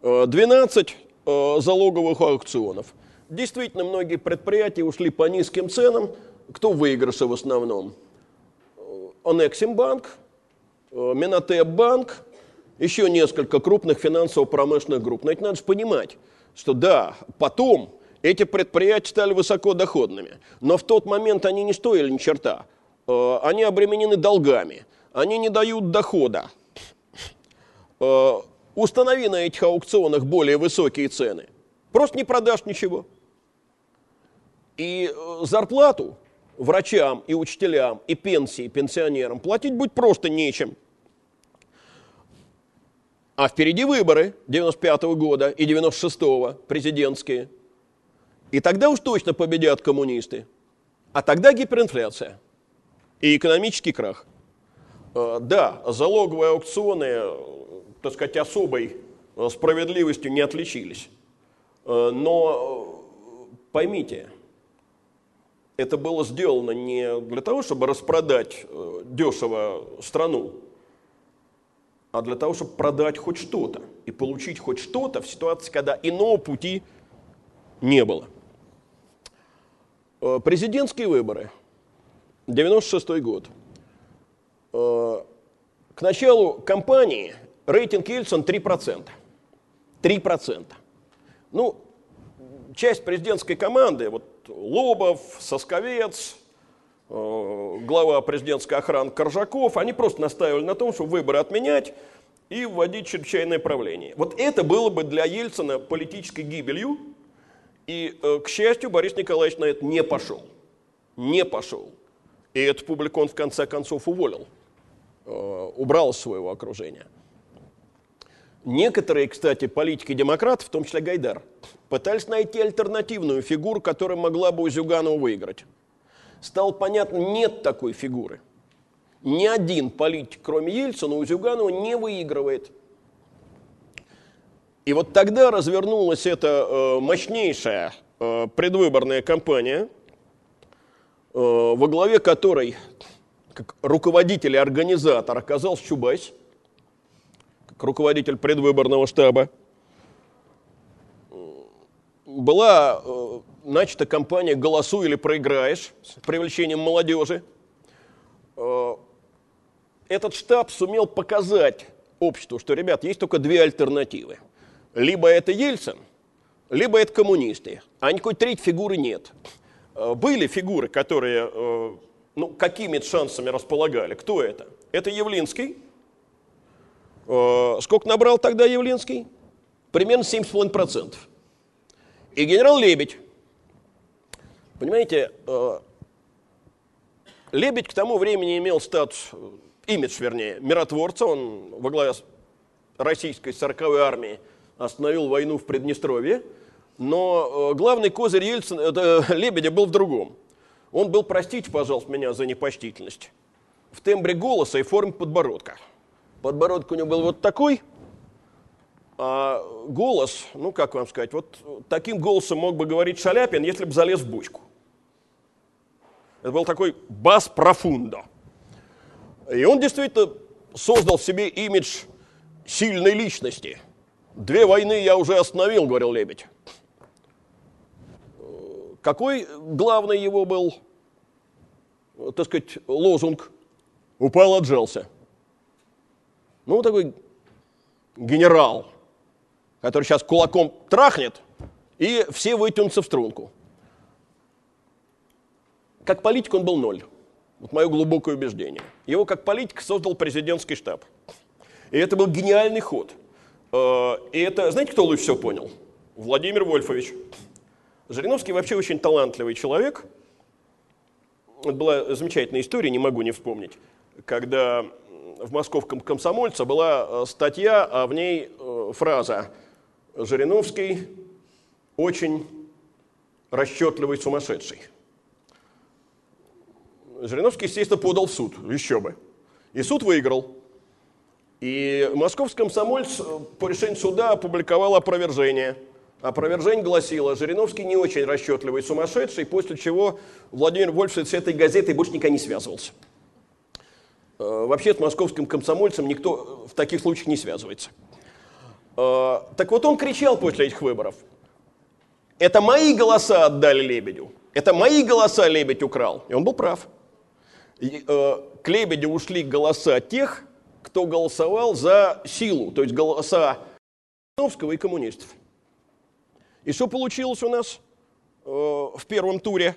12 залоговых аукционов. Действительно, многие предприятия ушли по низким ценам. Кто выигрыша в основном? Анексимбанк, Минотеп-банк, еще несколько крупных финансово-промышленных групп. Но это надо же понимать, что да, потом эти предприятия стали высокодоходными, но в тот момент они не стоили ни черта. Э, они обременены долгами, они не дают дохода. Э, установи на этих аукционах более высокие цены. Просто не продашь ничего. И э, зарплату врачам и учителям, и пенсии пенсионерам платить будет просто нечем. А впереди выборы 95 -го года и 96-го президентские. И тогда уж точно победят коммунисты. А тогда гиперинфляция и экономический крах. Э, да, залоговые аукционы, так сказать, особой справедливостью не отличились. Но поймите, это было сделано не для того, чтобы распродать э, дешево страну, а для того, чтобы продать хоть что-то и получить хоть что-то в ситуации, когда иного пути не было. Э, президентские выборы, 96 год. Э, к началу кампании рейтинг Ельцин 3%. 3%. Ну, часть президентской команды, вот Лобов, Сосковец, э, глава президентской охраны Коржаков, они просто настаивали на том, чтобы выборы отменять и вводить чрезвычайное правление. Вот это было бы для Ельцина политической гибелью, и, э, к счастью, Борис Николаевич на это не пошел. Не пошел. И эту публику он в конце концов уволил, э, убрал своего окружения. Некоторые, кстати, политики-демократы, в том числе Гайдар, пытались найти альтернативную фигуру, которая могла бы у Зюганова выиграть. Стало понятно, нет такой фигуры. Ни один политик, кроме Ельцина, у Зюганова не выигрывает. И вот тогда развернулась эта э, мощнейшая э, предвыборная кампания, э, во главе которой как руководитель и организатор оказался Чубайс – как руководитель предвыборного штаба, была э, начата кампания «Голосуй или проиграешь» с привлечением молодежи. Э, этот штаб сумел показать обществу, что, ребят, есть только две альтернативы. Либо это Ельцин, либо это коммунисты, а никакой третьей фигуры нет. Э, были фигуры, которые э, ну, какими-то шансами располагали. Кто это? Это Явлинский, сколько набрал тогда Явленский? Примерно 7,5%. И генерал Лебедь. Понимаете, э, Лебедь к тому времени имел статус, э, имидж, вернее, миротворца. Он во главе российской 40-й армии остановил войну в Приднестровье. Но главный козырь Ельцина, это, Лебедя был в другом. Он был, простите, пожалуйста, меня за непочтительность, в тембре голоса и форме подбородка – подбородок у него был вот такой, а голос, ну как вам сказать, вот таким голосом мог бы говорить Шаляпин, если бы залез в бочку. Это был такой бас профундо. И он действительно создал в себе имидж сильной личности. Две войны я уже остановил, говорил Лебедь. Какой главный его был, так сказать, лозунг? Упал, отжался. Ну, такой генерал, который сейчас кулаком трахнет, и все вытянутся в струнку. Как политик он был ноль. Вот мое глубокое убеждение. Его как политик создал президентский штаб. И это был гениальный ход. Э, и это, знаете, кто лучше всего понял? Владимир Вольфович. Жириновский вообще очень талантливый человек. Это была замечательная история, не могу не вспомнить, когда в московском комсомольце была э, статья, а в ней э, фраза «Жириновский очень расчетливый сумасшедший. Жириновский, естественно, подал в суд, еще бы. И суд выиграл. И московский комсомольц по решению суда опубликовал опровержение. Опровержение гласило, Жириновский не очень расчетливый сумасшедший, после чего Владимир Вольфович с этой газетой больше никогда не связывался. Э, вообще с московским комсомольцем никто в таких случаях не связывается. Э, так вот он кричал после этих выборов, это мои голоса отдали Лебедю, это мои голоса Лебедь украл. И он был прав. И, э, к Лебедю ушли голоса тех, кто голосовал за силу, то есть голоса Жириновского и коммунистов. И что получилось у нас э, в первом туре?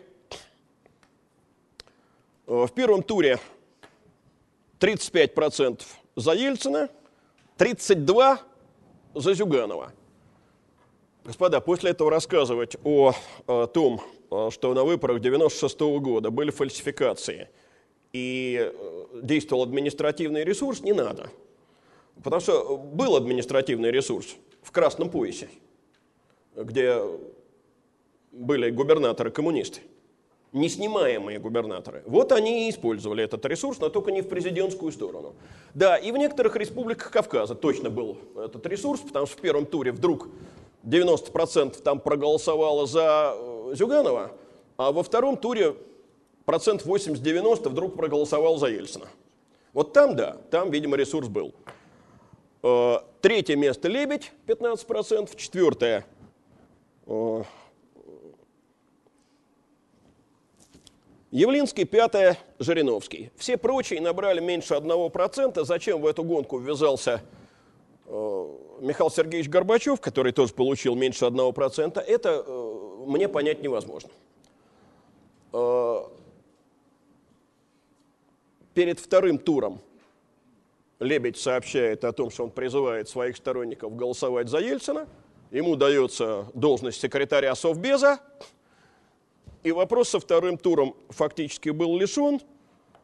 Э, в первом туре 35% за Ельцина, 32% за Зюганова. Господа, после этого рассказывать о, о том, э, что на выборах 96 -го года были фальсификации и э, действовал административный ресурс, не надо. Потому что был административный ресурс в красном поясе, где были губернаторы-коммунисты неснимаемые губернаторы. Вот они и использовали этот ресурс, но только не в президентскую сторону. Да, и в некоторых республиках Кавказа точно был этот ресурс, потому что в первом туре вдруг 90% там проголосовало за э, Зюганова, а во втором туре процент 80-90 вдруг проголосовал за Ельцина. Вот там, да, там, видимо, ресурс был. Э, третье место Лебедь, 15%, четвертое Явлинский, пятое, Жириновский. Все прочие набрали меньше одного процента. Зачем в эту гонку ввязался э, Михаил Сергеевич Горбачев, который тоже получил меньше одного процента, это э, мне понять невозможно. Э, перед вторым туром Лебедь сообщает о том, что он призывает своих сторонников голосовать за Ельцина. Ему дается должность секретаря Совбеза – и вопрос со вторым туром фактически был лишен.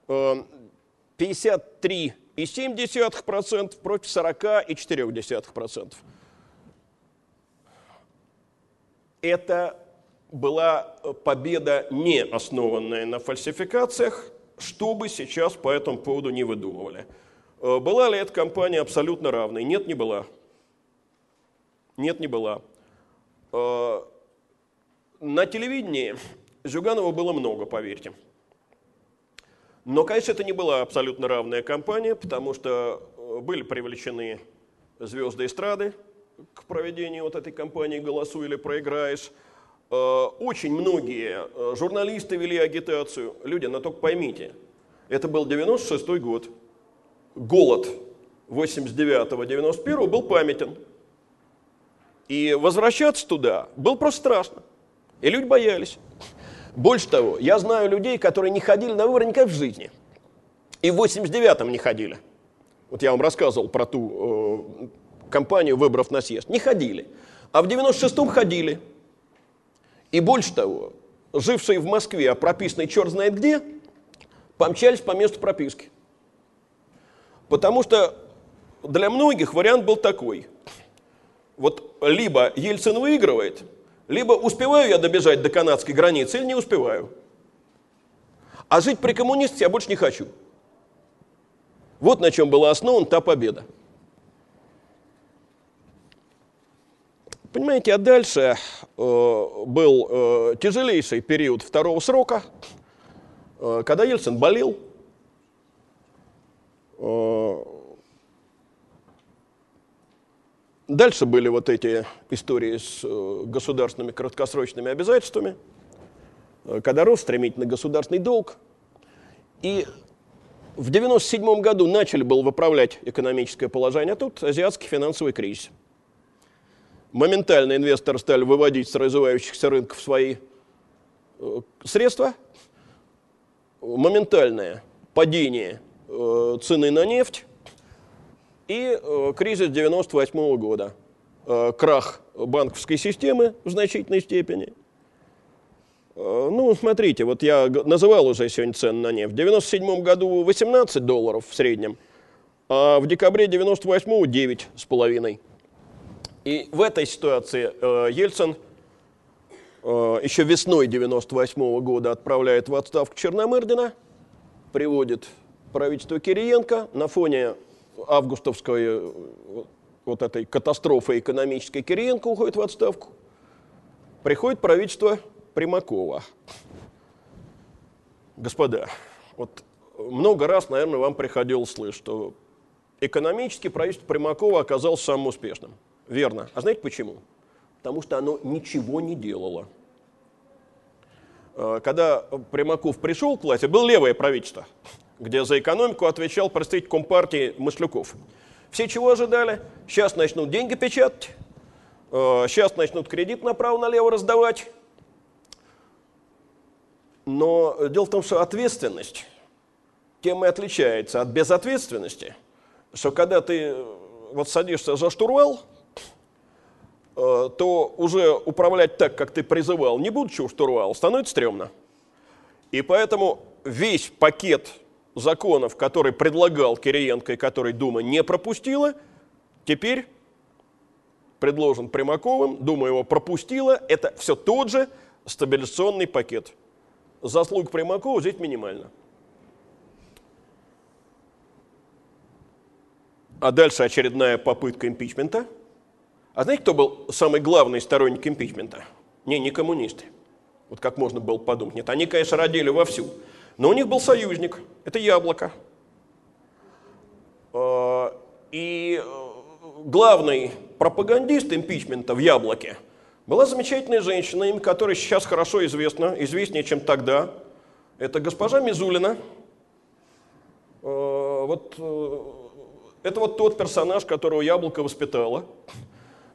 53,7% э, против 40,4%. Это была победа, не основанная на фальсификациях, что бы сейчас по этому поводу не выдумывали. Э, была ли эта компания абсолютно равной? Нет, не была. Нет, не была. Э, на телевидении Зюганова было много, поверьте. Но, конечно, это не была абсолютно равная кампания, потому что э, были привлечены звезды эстрады к проведению вот этой кампании «Голосуй или проиграешь». Э, очень многие э, журналисты вели агитацию. Люди, но только поймите, это был 96 год. Голод 89-91 был памятен. И возвращаться туда было просто страшно. И люди боялись. Больше того, я знаю людей, которые не ходили на выборы никогда в жизни. И в 89-м не ходили. Вот я вам рассказывал про ту э, компанию выборов на съезд. Не ходили. А в 96-м ходили. И больше того, жившие в Москве, а прописанные черт знает где, помчались по месту прописки. Потому что для многих вариант был такой. Вот либо Ельцин выигрывает – либо успеваю я добежать до канадской границы, или не успеваю. А жить при коммунисте я больше не хочу. Вот на чем была основана та победа. Понимаете, а дальше э, был э, тяжелейший период второго срока, э, когда Ельцин болел, э, Дальше были вот эти истории с э, государственными краткосрочными обязательствами, э, когда рос стремительно государственный долг. И в 1997 году начали было выправлять экономическое положение, а тут азиатский финансовый кризис. Моментально инвесторы стали выводить с развивающихся рынков свои э, средства. Моментальное падение цены на нефть и э, кризис 98 -го года, э, крах банковской системы в значительной степени. Э, ну, смотрите, вот я называл уже сегодня цены на нефть. В 97 году 18 долларов в среднем, а в декабре 98 9 с половиной. И в этой ситуации э, Ельцин э, еще весной 98 года отправляет в отставку Черномырдина, приводит правительство Кириенко на фоне августовской э, вот этой катастрофы экономической Кириенко уходит в отставку. Приходит правительство Примакова. Господа, вот много раз, наверное, вам приходилось слышать, что экономически правительство Примакова оказалось самым успешным. Верно. А знаете почему? Потому что оно ничего не делало. Э, когда Примаков пришел к власти, было левое правительство, где за экономику отвечал представитель Компартии Маслюков. Все чего ожидали? Сейчас начнут деньги печатать, сейчас э, начнут кредит направо-налево раздавать. Но дело в том, что ответственность тем и отличается от безответственности, что когда ты вот садишься за штурвал, э, то уже управлять так, как ты призывал, не будучи у штурвала, становится стрёмно. И поэтому весь пакет законов, который предлагал Кириенко и который Дума не пропустила, теперь предложен Примаковым, Дума его пропустила, это все тот же стабилизационный пакет. Заслуг Примакова здесь минимально. А дальше очередная попытка импичмента. А знаете, кто был самый главный сторонник импичмента? Не, не коммунисты. Вот как можно было подумать. Нет, они, конечно, родили вовсю. Но у них был союзник, это яблоко. А, и э, главный пропагандист импичмента в яблоке была замечательная женщина, имя которой сейчас хорошо известно, известнее, чем тогда. Это госпожа Мизулина. А, вот, э, это вот тот персонаж, которого яблоко воспитало.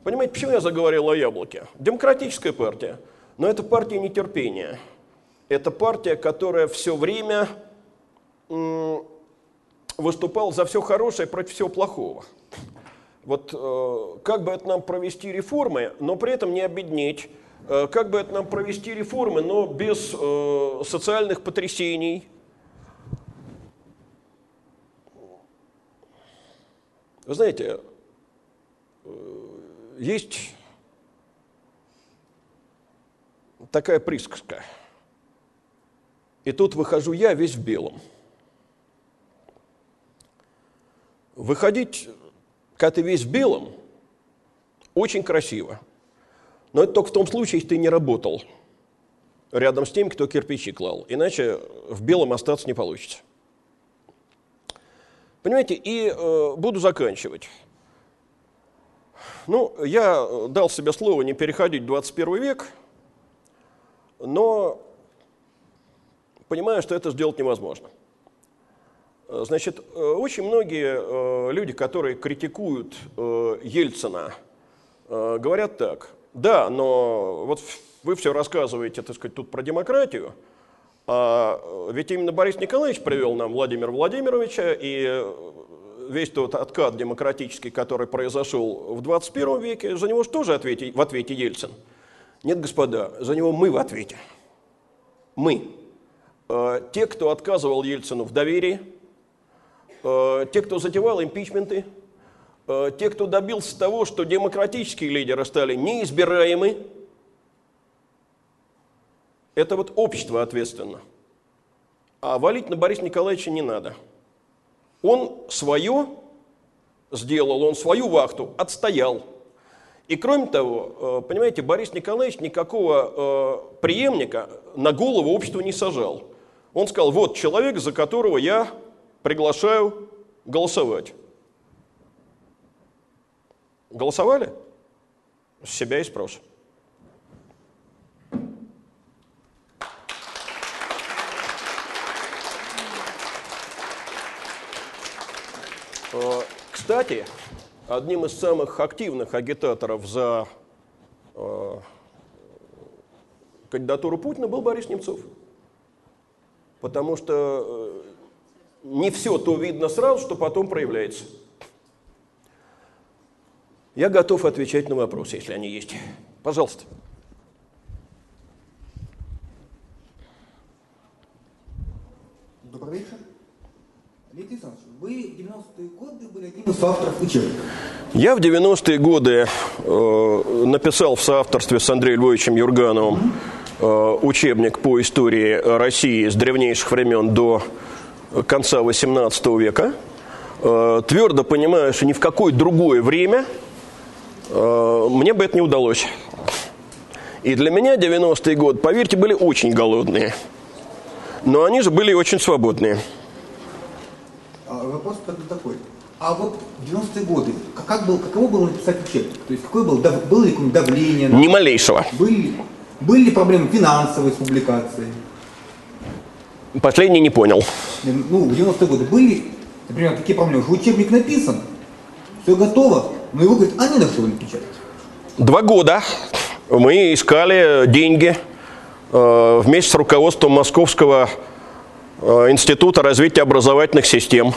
Понимаете, почему я заговорил о яблоке? Демократическая партия, но это партия нетерпения – это партия, которая все время выступала за все хорошее против всего плохого. Вот э, как бы это нам провести реформы, но при этом не обеднеть, э, как бы это нам провести реформы, но без э, социальных потрясений. Вы знаете, есть такая присказка – и тут выхожу я весь в белом. Выходить, когда ты весь в белом, очень красиво. Но это только в том случае, если ты не работал рядом с тем, кто кирпичи клал. Иначе в белом остаться не получится. Понимаете, и э, буду заканчивать. Ну, я дал себе слово не переходить в 21 век, но понимаю, что это сделать невозможно. Э, значит, э, очень многие э, люди, которые критикуют Ельцина, говорят так, да, но вот вы все рассказываете, так сказать, тут про демократию, а ведь именно Борис Николаевич привел нам Владимира Владимировича, и весь тот откат демократический, который произошел в 21 веке, за него же тоже в ответе Ельцин. Нет, господа, за него мы в ответе. Мы. Э, те, кто отказывал Ельцину в доверии, э, те, кто затевал импичменты, э, те, кто добился того, что демократические лидеры стали неизбираемы, это вот общество ответственно. А валить на Бориса Николаевича не надо. Он свое сделал, он свою вахту отстоял. И кроме того, понимаете, Борис Николаевич никакого преемника на голову обществу не сажал. Он сказал, вот человек, за которого я приглашаю голосовать. Голосовали? С себя и спрос. Э, кстати, одним из самых активных агитаторов за э, кандидатуру Путина был Борис Немцов потому что э, не все то видно сразу, что потом проявляется. Я готов отвечать на вопросы, если они есть. Пожалуйста. Добрый вечер. Алексей Александрович, Вы в 90-е годы были одним из авторов учебника. Я в 90-е годы э, написал в соавторстве с Андреем Львовичем Юргановым учебник по истории России с древнейших времен до конца XVIII века. Э, твердо понимаю, что ни в какое другое время э, мне бы это не удалось. И для меня 90-е годы, поверьте, были очень голодные. Но они же были очень свободные. А вопрос такой. А вот в 90-е годы, как был, каково было написать учебник? То есть какое было, было ли давление? Ни малейшего. Были, были ли проблемы финансовой с публикацией? Последний не понял. Ну, в 90-е годы были, например, такие проблемы, что учебник написан, все готово, но его, говорит, а не на что вы напечатать? Два года мы искали деньги э, вместе с руководством Московского э, института развития образовательных систем,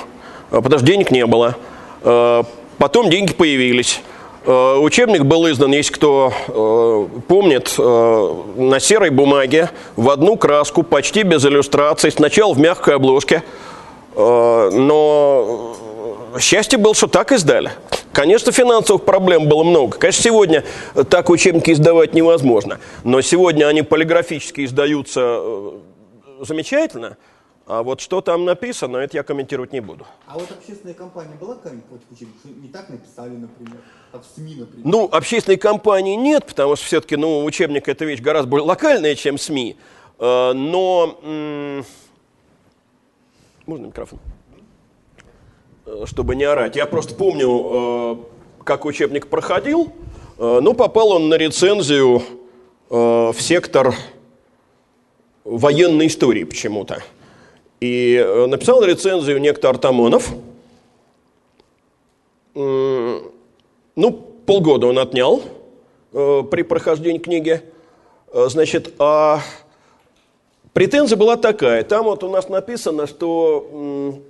э, потому что денег не было. Э, потом деньги появились. Э, учебник был издан, если кто э, помнит, э, на серой бумаге в одну краску, почти без иллюстраций, сначала в мягкой обложке, но счастье было, что так издали. Конечно, финансовых проблем было много. Конечно, сегодня так учебники издавать невозможно, но сегодня они полиграфически издаются замечательно – а вот что там написано, это я комментировать не буду. А вот общественная компания была какая-нибудь? Не так написали, например, как в СМИ, например? Ну, общественной компании нет, потому что все-таки ну, учебник это вещь гораздо более локальная, чем СМИ. Э, но... Можно микрофон? Э, чтобы не орать. Я просто помню, э, как учебник проходил. Ну, попал он на рецензию в сектор военной истории почему-то. И э, написал рецензию некто Артамонов. Ну, полгода он отнял э, при прохождении книги. Э, значит, а претензия была такая. Там вот у нас написано, что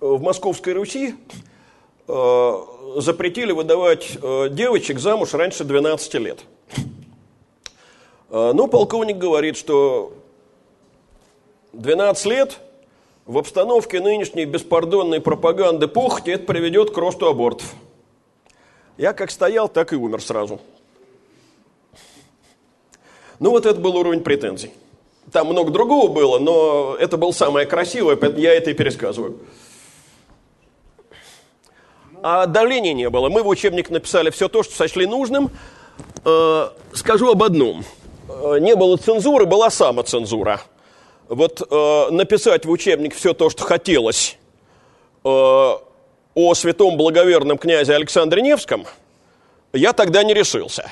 в Московской Руси запретили выдавать девочек замуж раньше 12 лет. Ну, полковник говорит, что 12 лет – в обстановке нынешней беспардонной пропаганды похоти это приведет к росту абортов. Я как стоял, так и умер сразу. Ну вот это был уровень претензий. Там много другого было, но это было самое красивое, поэтому я это и пересказываю. А давления не было. Мы в учебник написали все то, что сочли нужным. Э, скажу об одном. Э, не было цензуры, была самоцензура вот э, написать в учебник все то, что хотелось э, о святом благоверном князе Александре Невском, я тогда не решился.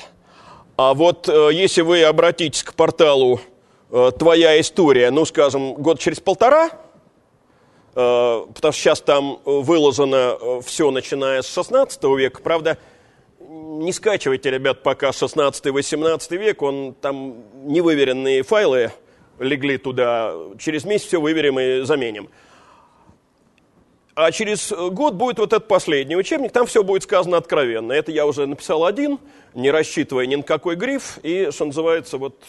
А вот э, если вы обратитесь к порталу э, «Твоя история», ну, скажем, год через полтора, э, потому что сейчас там выложено э, все, начиная с 16 века, правда, не скачивайте, ребят, пока 16-18 век, он там невыверенные файлы, легли туда. Через месяц все выберем и заменим. А через год будет вот этот последний учебник, там все будет сказано откровенно. Это я уже написал один, не рассчитывая ни на какой гриф, и, что называется, вот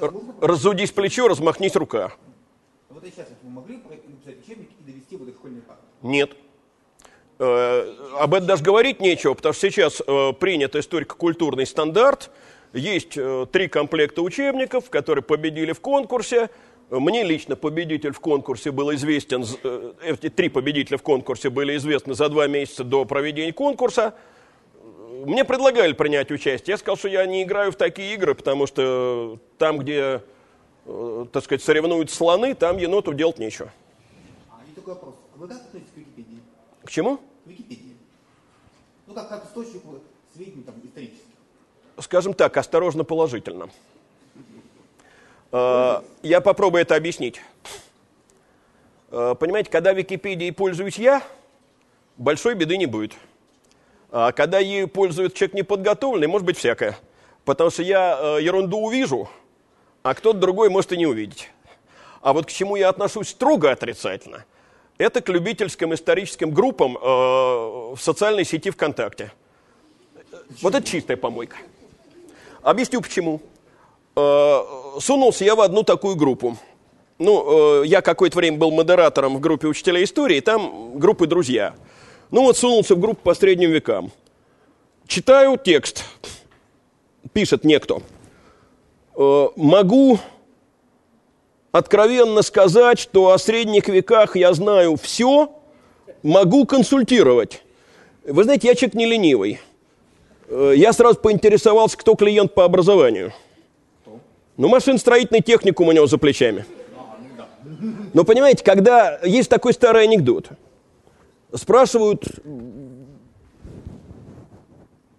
а разудись плечо, размахнись рука. Вот сейчас вы могли написать учебник и довести вот этот школьный пакт? Нет. Э, об этом даже говорить нечего, потому что сейчас э, принят историко-культурный стандарт – есть э, три комплекта учебников, которые победили в конкурсе. Мне лично победитель в конкурсе был известен, э, эти три победителя в конкурсе были известны за два месяца до проведения конкурса. Мне предлагали принять участие. Я сказал, что я не играю в такие игры, потому что там, где, э, так сказать, соревнуют слоны, там еноту делать нечего. А, и такой вопрос. А вы как относитесь к Википедии? К чему? К Википедии. Ну, как, как источнику сведений там, исторических скажем так, осторожно положительно. Э, я попробую это объяснить. Э, понимаете, когда Википедией пользуюсь я, большой беды не будет. А когда ею пользуется человек неподготовленный, может быть всякое. Потому что я э, ерунду увижу, а кто-то другой может и не увидеть. А вот к чему я отношусь строго отрицательно, это к любительским историческим группам в социальной сети ВКонтакте. Вот это чистая помойка. Объясню почему. Э, сунулся я в одну такую группу. ну, э, я какое-то время был модератором в группе учителей истории, там группы «Друзья». Ну вот сунулся в группу по средним векам. Читаю текст. Пишет некто. Э, могу откровенно сказать, что о средних веках я знаю все, могу консультировать. Вы знаете, я человек не ленивый. Э, я сразу поинтересовался, кто клиент по образованию. Ну, машиностроительный техникум у него за плечами. Но понимаете, когда есть такой старый анекдот, спрашивают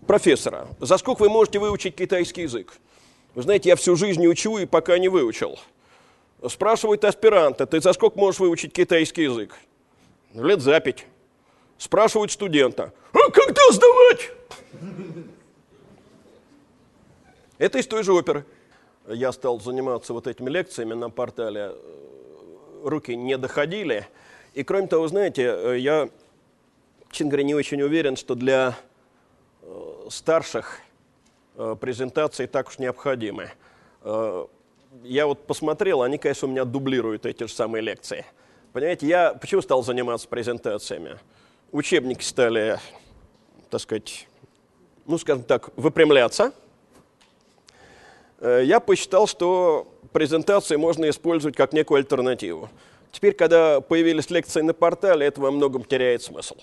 профессора, за сколько вы можете выучить китайский язык? Вы знаете, я всю жизнь не учу и пока не выучил. Спрашивает аспиранта, ты за сколько можешь выучить китайский язык? Лет за пять. Спрашивают студента, а когда сдавать? Это из той же оперы. Я стал заниматься вот этими лекциями на портале, руки не доходили. И кроме того, знаете, я, честно говоря, не очень уверен, что для э, старших э, презентации так уж необходимы. Э, я вот посмотрел, они, конечно, у меня дублируют эти же самые лекции. Понимаете, я почему стал заниматься презентациями? Учебники стали, так сказать, ну, скажем так, выпрямляться. Э, я посчитал, что презентации можно использовать как некую альтернативу. Теперь, когда появились лекции на портале, это во многом теряет смысл.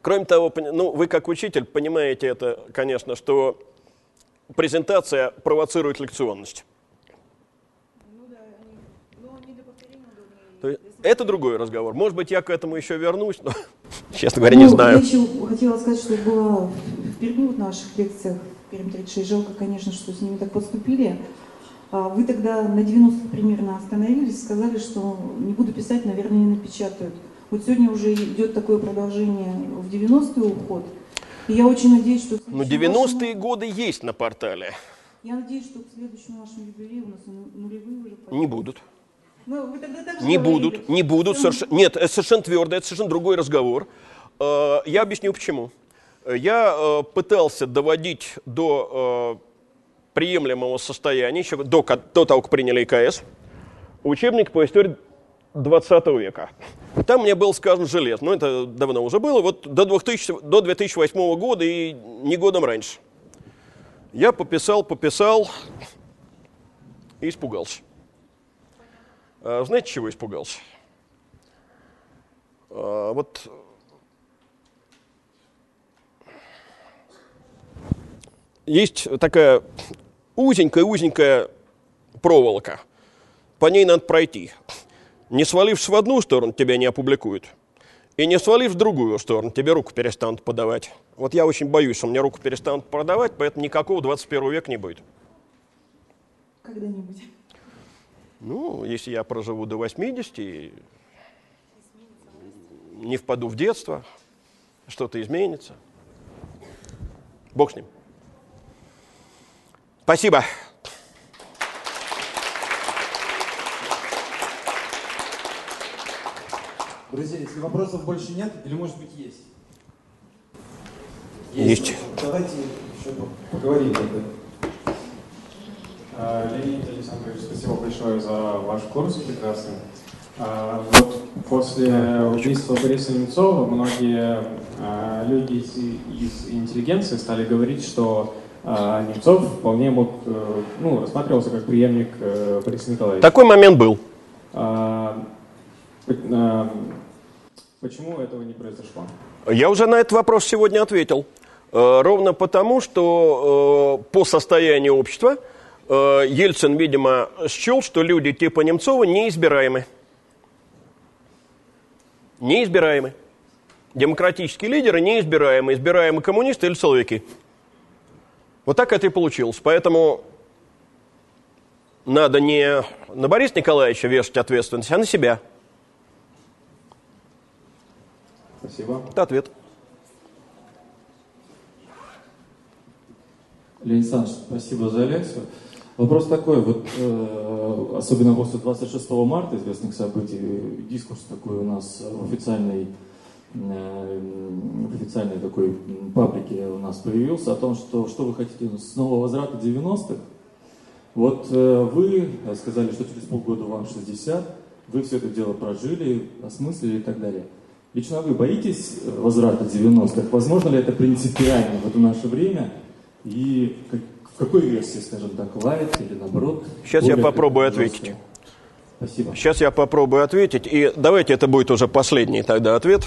Кроме того, ну, вы как учитель понимаете это, конечно, что презентация провоцирует лекционность. То есть это другой разговор. Может быть, я к этому еще вернусь, но, честно говоря, ну, не знаю. Я еще хотела сказать, что была впервые в наших лекциях Перм 36. Жалко, конечно, что с ними так поступили. А вы тогда на 90 примерно остановились, сказали, что не буду писать, наверное, не напечатают. Вот сегодня уже идет такое продолжение в 90-й уход. И я очень надеюсь, что... Ну, 90-е вашему... годы есть на портале. Я надеюсь, что к следующему нашему юбилею у нас нулевые уже... Не будут. Ну, не будут, не будут. Совершенно, нет, это совершенно твердо, это совершенно другой разговор. Э, я объясню почему. Я э, пытался доводить до э, приемлемого состояния, еще до, до того, как приняли ИКС, учебник по истории 20 века. Там мне было сказано железно, но это давно уже было, вот до, 2000, до 2008 года и не годом раньше. Я пописал, пописал и испугался. А, знаете, чего испугался? А, вот есть такая узенькая-узенькая проволока. По ней надо пройти. Не свалившись в одну сторону, тебя не опубликуют. И не свалив в другую сторону, тебе руку перестанут подавать. Вот я очень боюсь, что мне руку перестанут подавать, поэтому никакого 21 века не будет. Когда-нибудь. Ну, если я проживу до 80 и не впаду в детство, что-то изменится. Бог с ним. Спасибо. Друзья, если вопросов больше нет, или может быть есть? Есть. есть. Давайте еще поговорим об этом. А, Леонид Александрович, спасибо большое за ваш курс прекрасный. А, вот после убийства Бориса Немцова многие а, люди из, из интеллигенции стали говорить, что Немцов вполне мог, э, ну, рассматривался как преемник э, Бориса Николаевича. Такой момент был. Почему этого не произошло? Я уже на этот вопрос сегодня ответил. Э, ровно потому, что по состоянию общества Э, Ельцин, видимо, счел, что люди типа Немцова неизбираемы. Неизбираемы. Демократические лидеры неизбираемы. Избираемы коммунисты или силовики. Вот так это и получилось. Поэтому надо не на Бориса Николаевича вешать ответственность, а на себя. Спасибо. Это ответ. Леонид Александрович, спасибо за лекцию. Вопрос такой, вот э, особенно после 26 марта известных событий, дискурс такой у нас в официальной, э, в официальной такой паблике у нас появился о том, что что вы хотите снова возврата 90-х. Вот э, вы сказали, что через полгода вам 60, вы все это дело прожили, осмыслили и так далее. Лично вы боитесь возврата 90-х? Возможно ли это принципиально в это наше время? И в какой версии, скажем так, лайт или наоборот? Сейчас я попробую ответить. Спасибо. Сейчас я попробую ответить. И давайте это будет уже последний тогда ответ.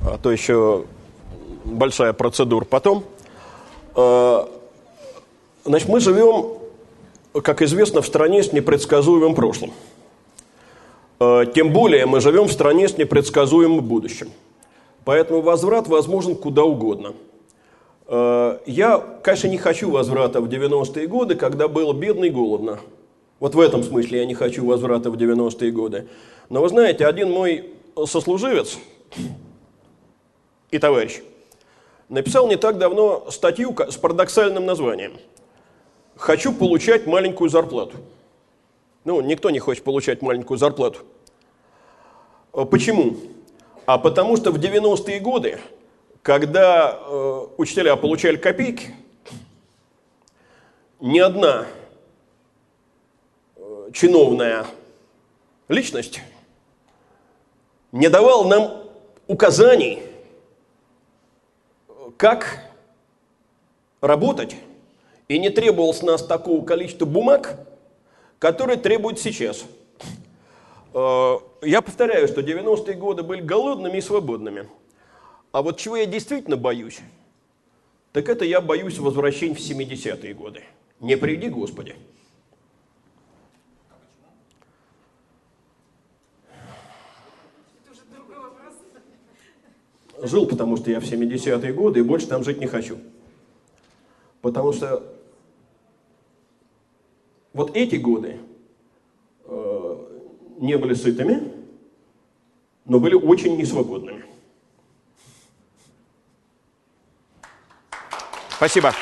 А то еще большая процедура потом. Э, Значит, мы живем, как известно, в стране с непредсказуемым прошлым. Э, Тем более мы живем в стране с непредсказуемым будущим. Поэтому возврат возможен куда угодно. Э, Я, конечно, не хочу возврата в 90-е годы, когда было бедно и голодно. Вот в этом смысле я не хочу возврата в 90-е годы. Но вы знаете, один мой сослуживец и товарищ написал не так давно статью с парадоксальным названием «Хочу получать маленькую зарплату». Ну, никто не хочет получать маленькую зарплату. Э, Почему? А потому что в 90-е годы, когда э, учителя получали копейки, ни одна э, чиновная личность не давала нам указаний, как работать, и не требовалось с нас такого количества бумаг, которые требуют сейчас. Э, Я повторяю, что 90-е годы были голодными и свободными. А вот чего я действительно боюсь, так это я боюсь возвращения в 70-е годы. Не приди, Господи. Жил, потому что я в 70-е годы, и больше там жить не хочу. Потому что вот эти годы э, не были сытыми, но были очень несвободными. Спасибо.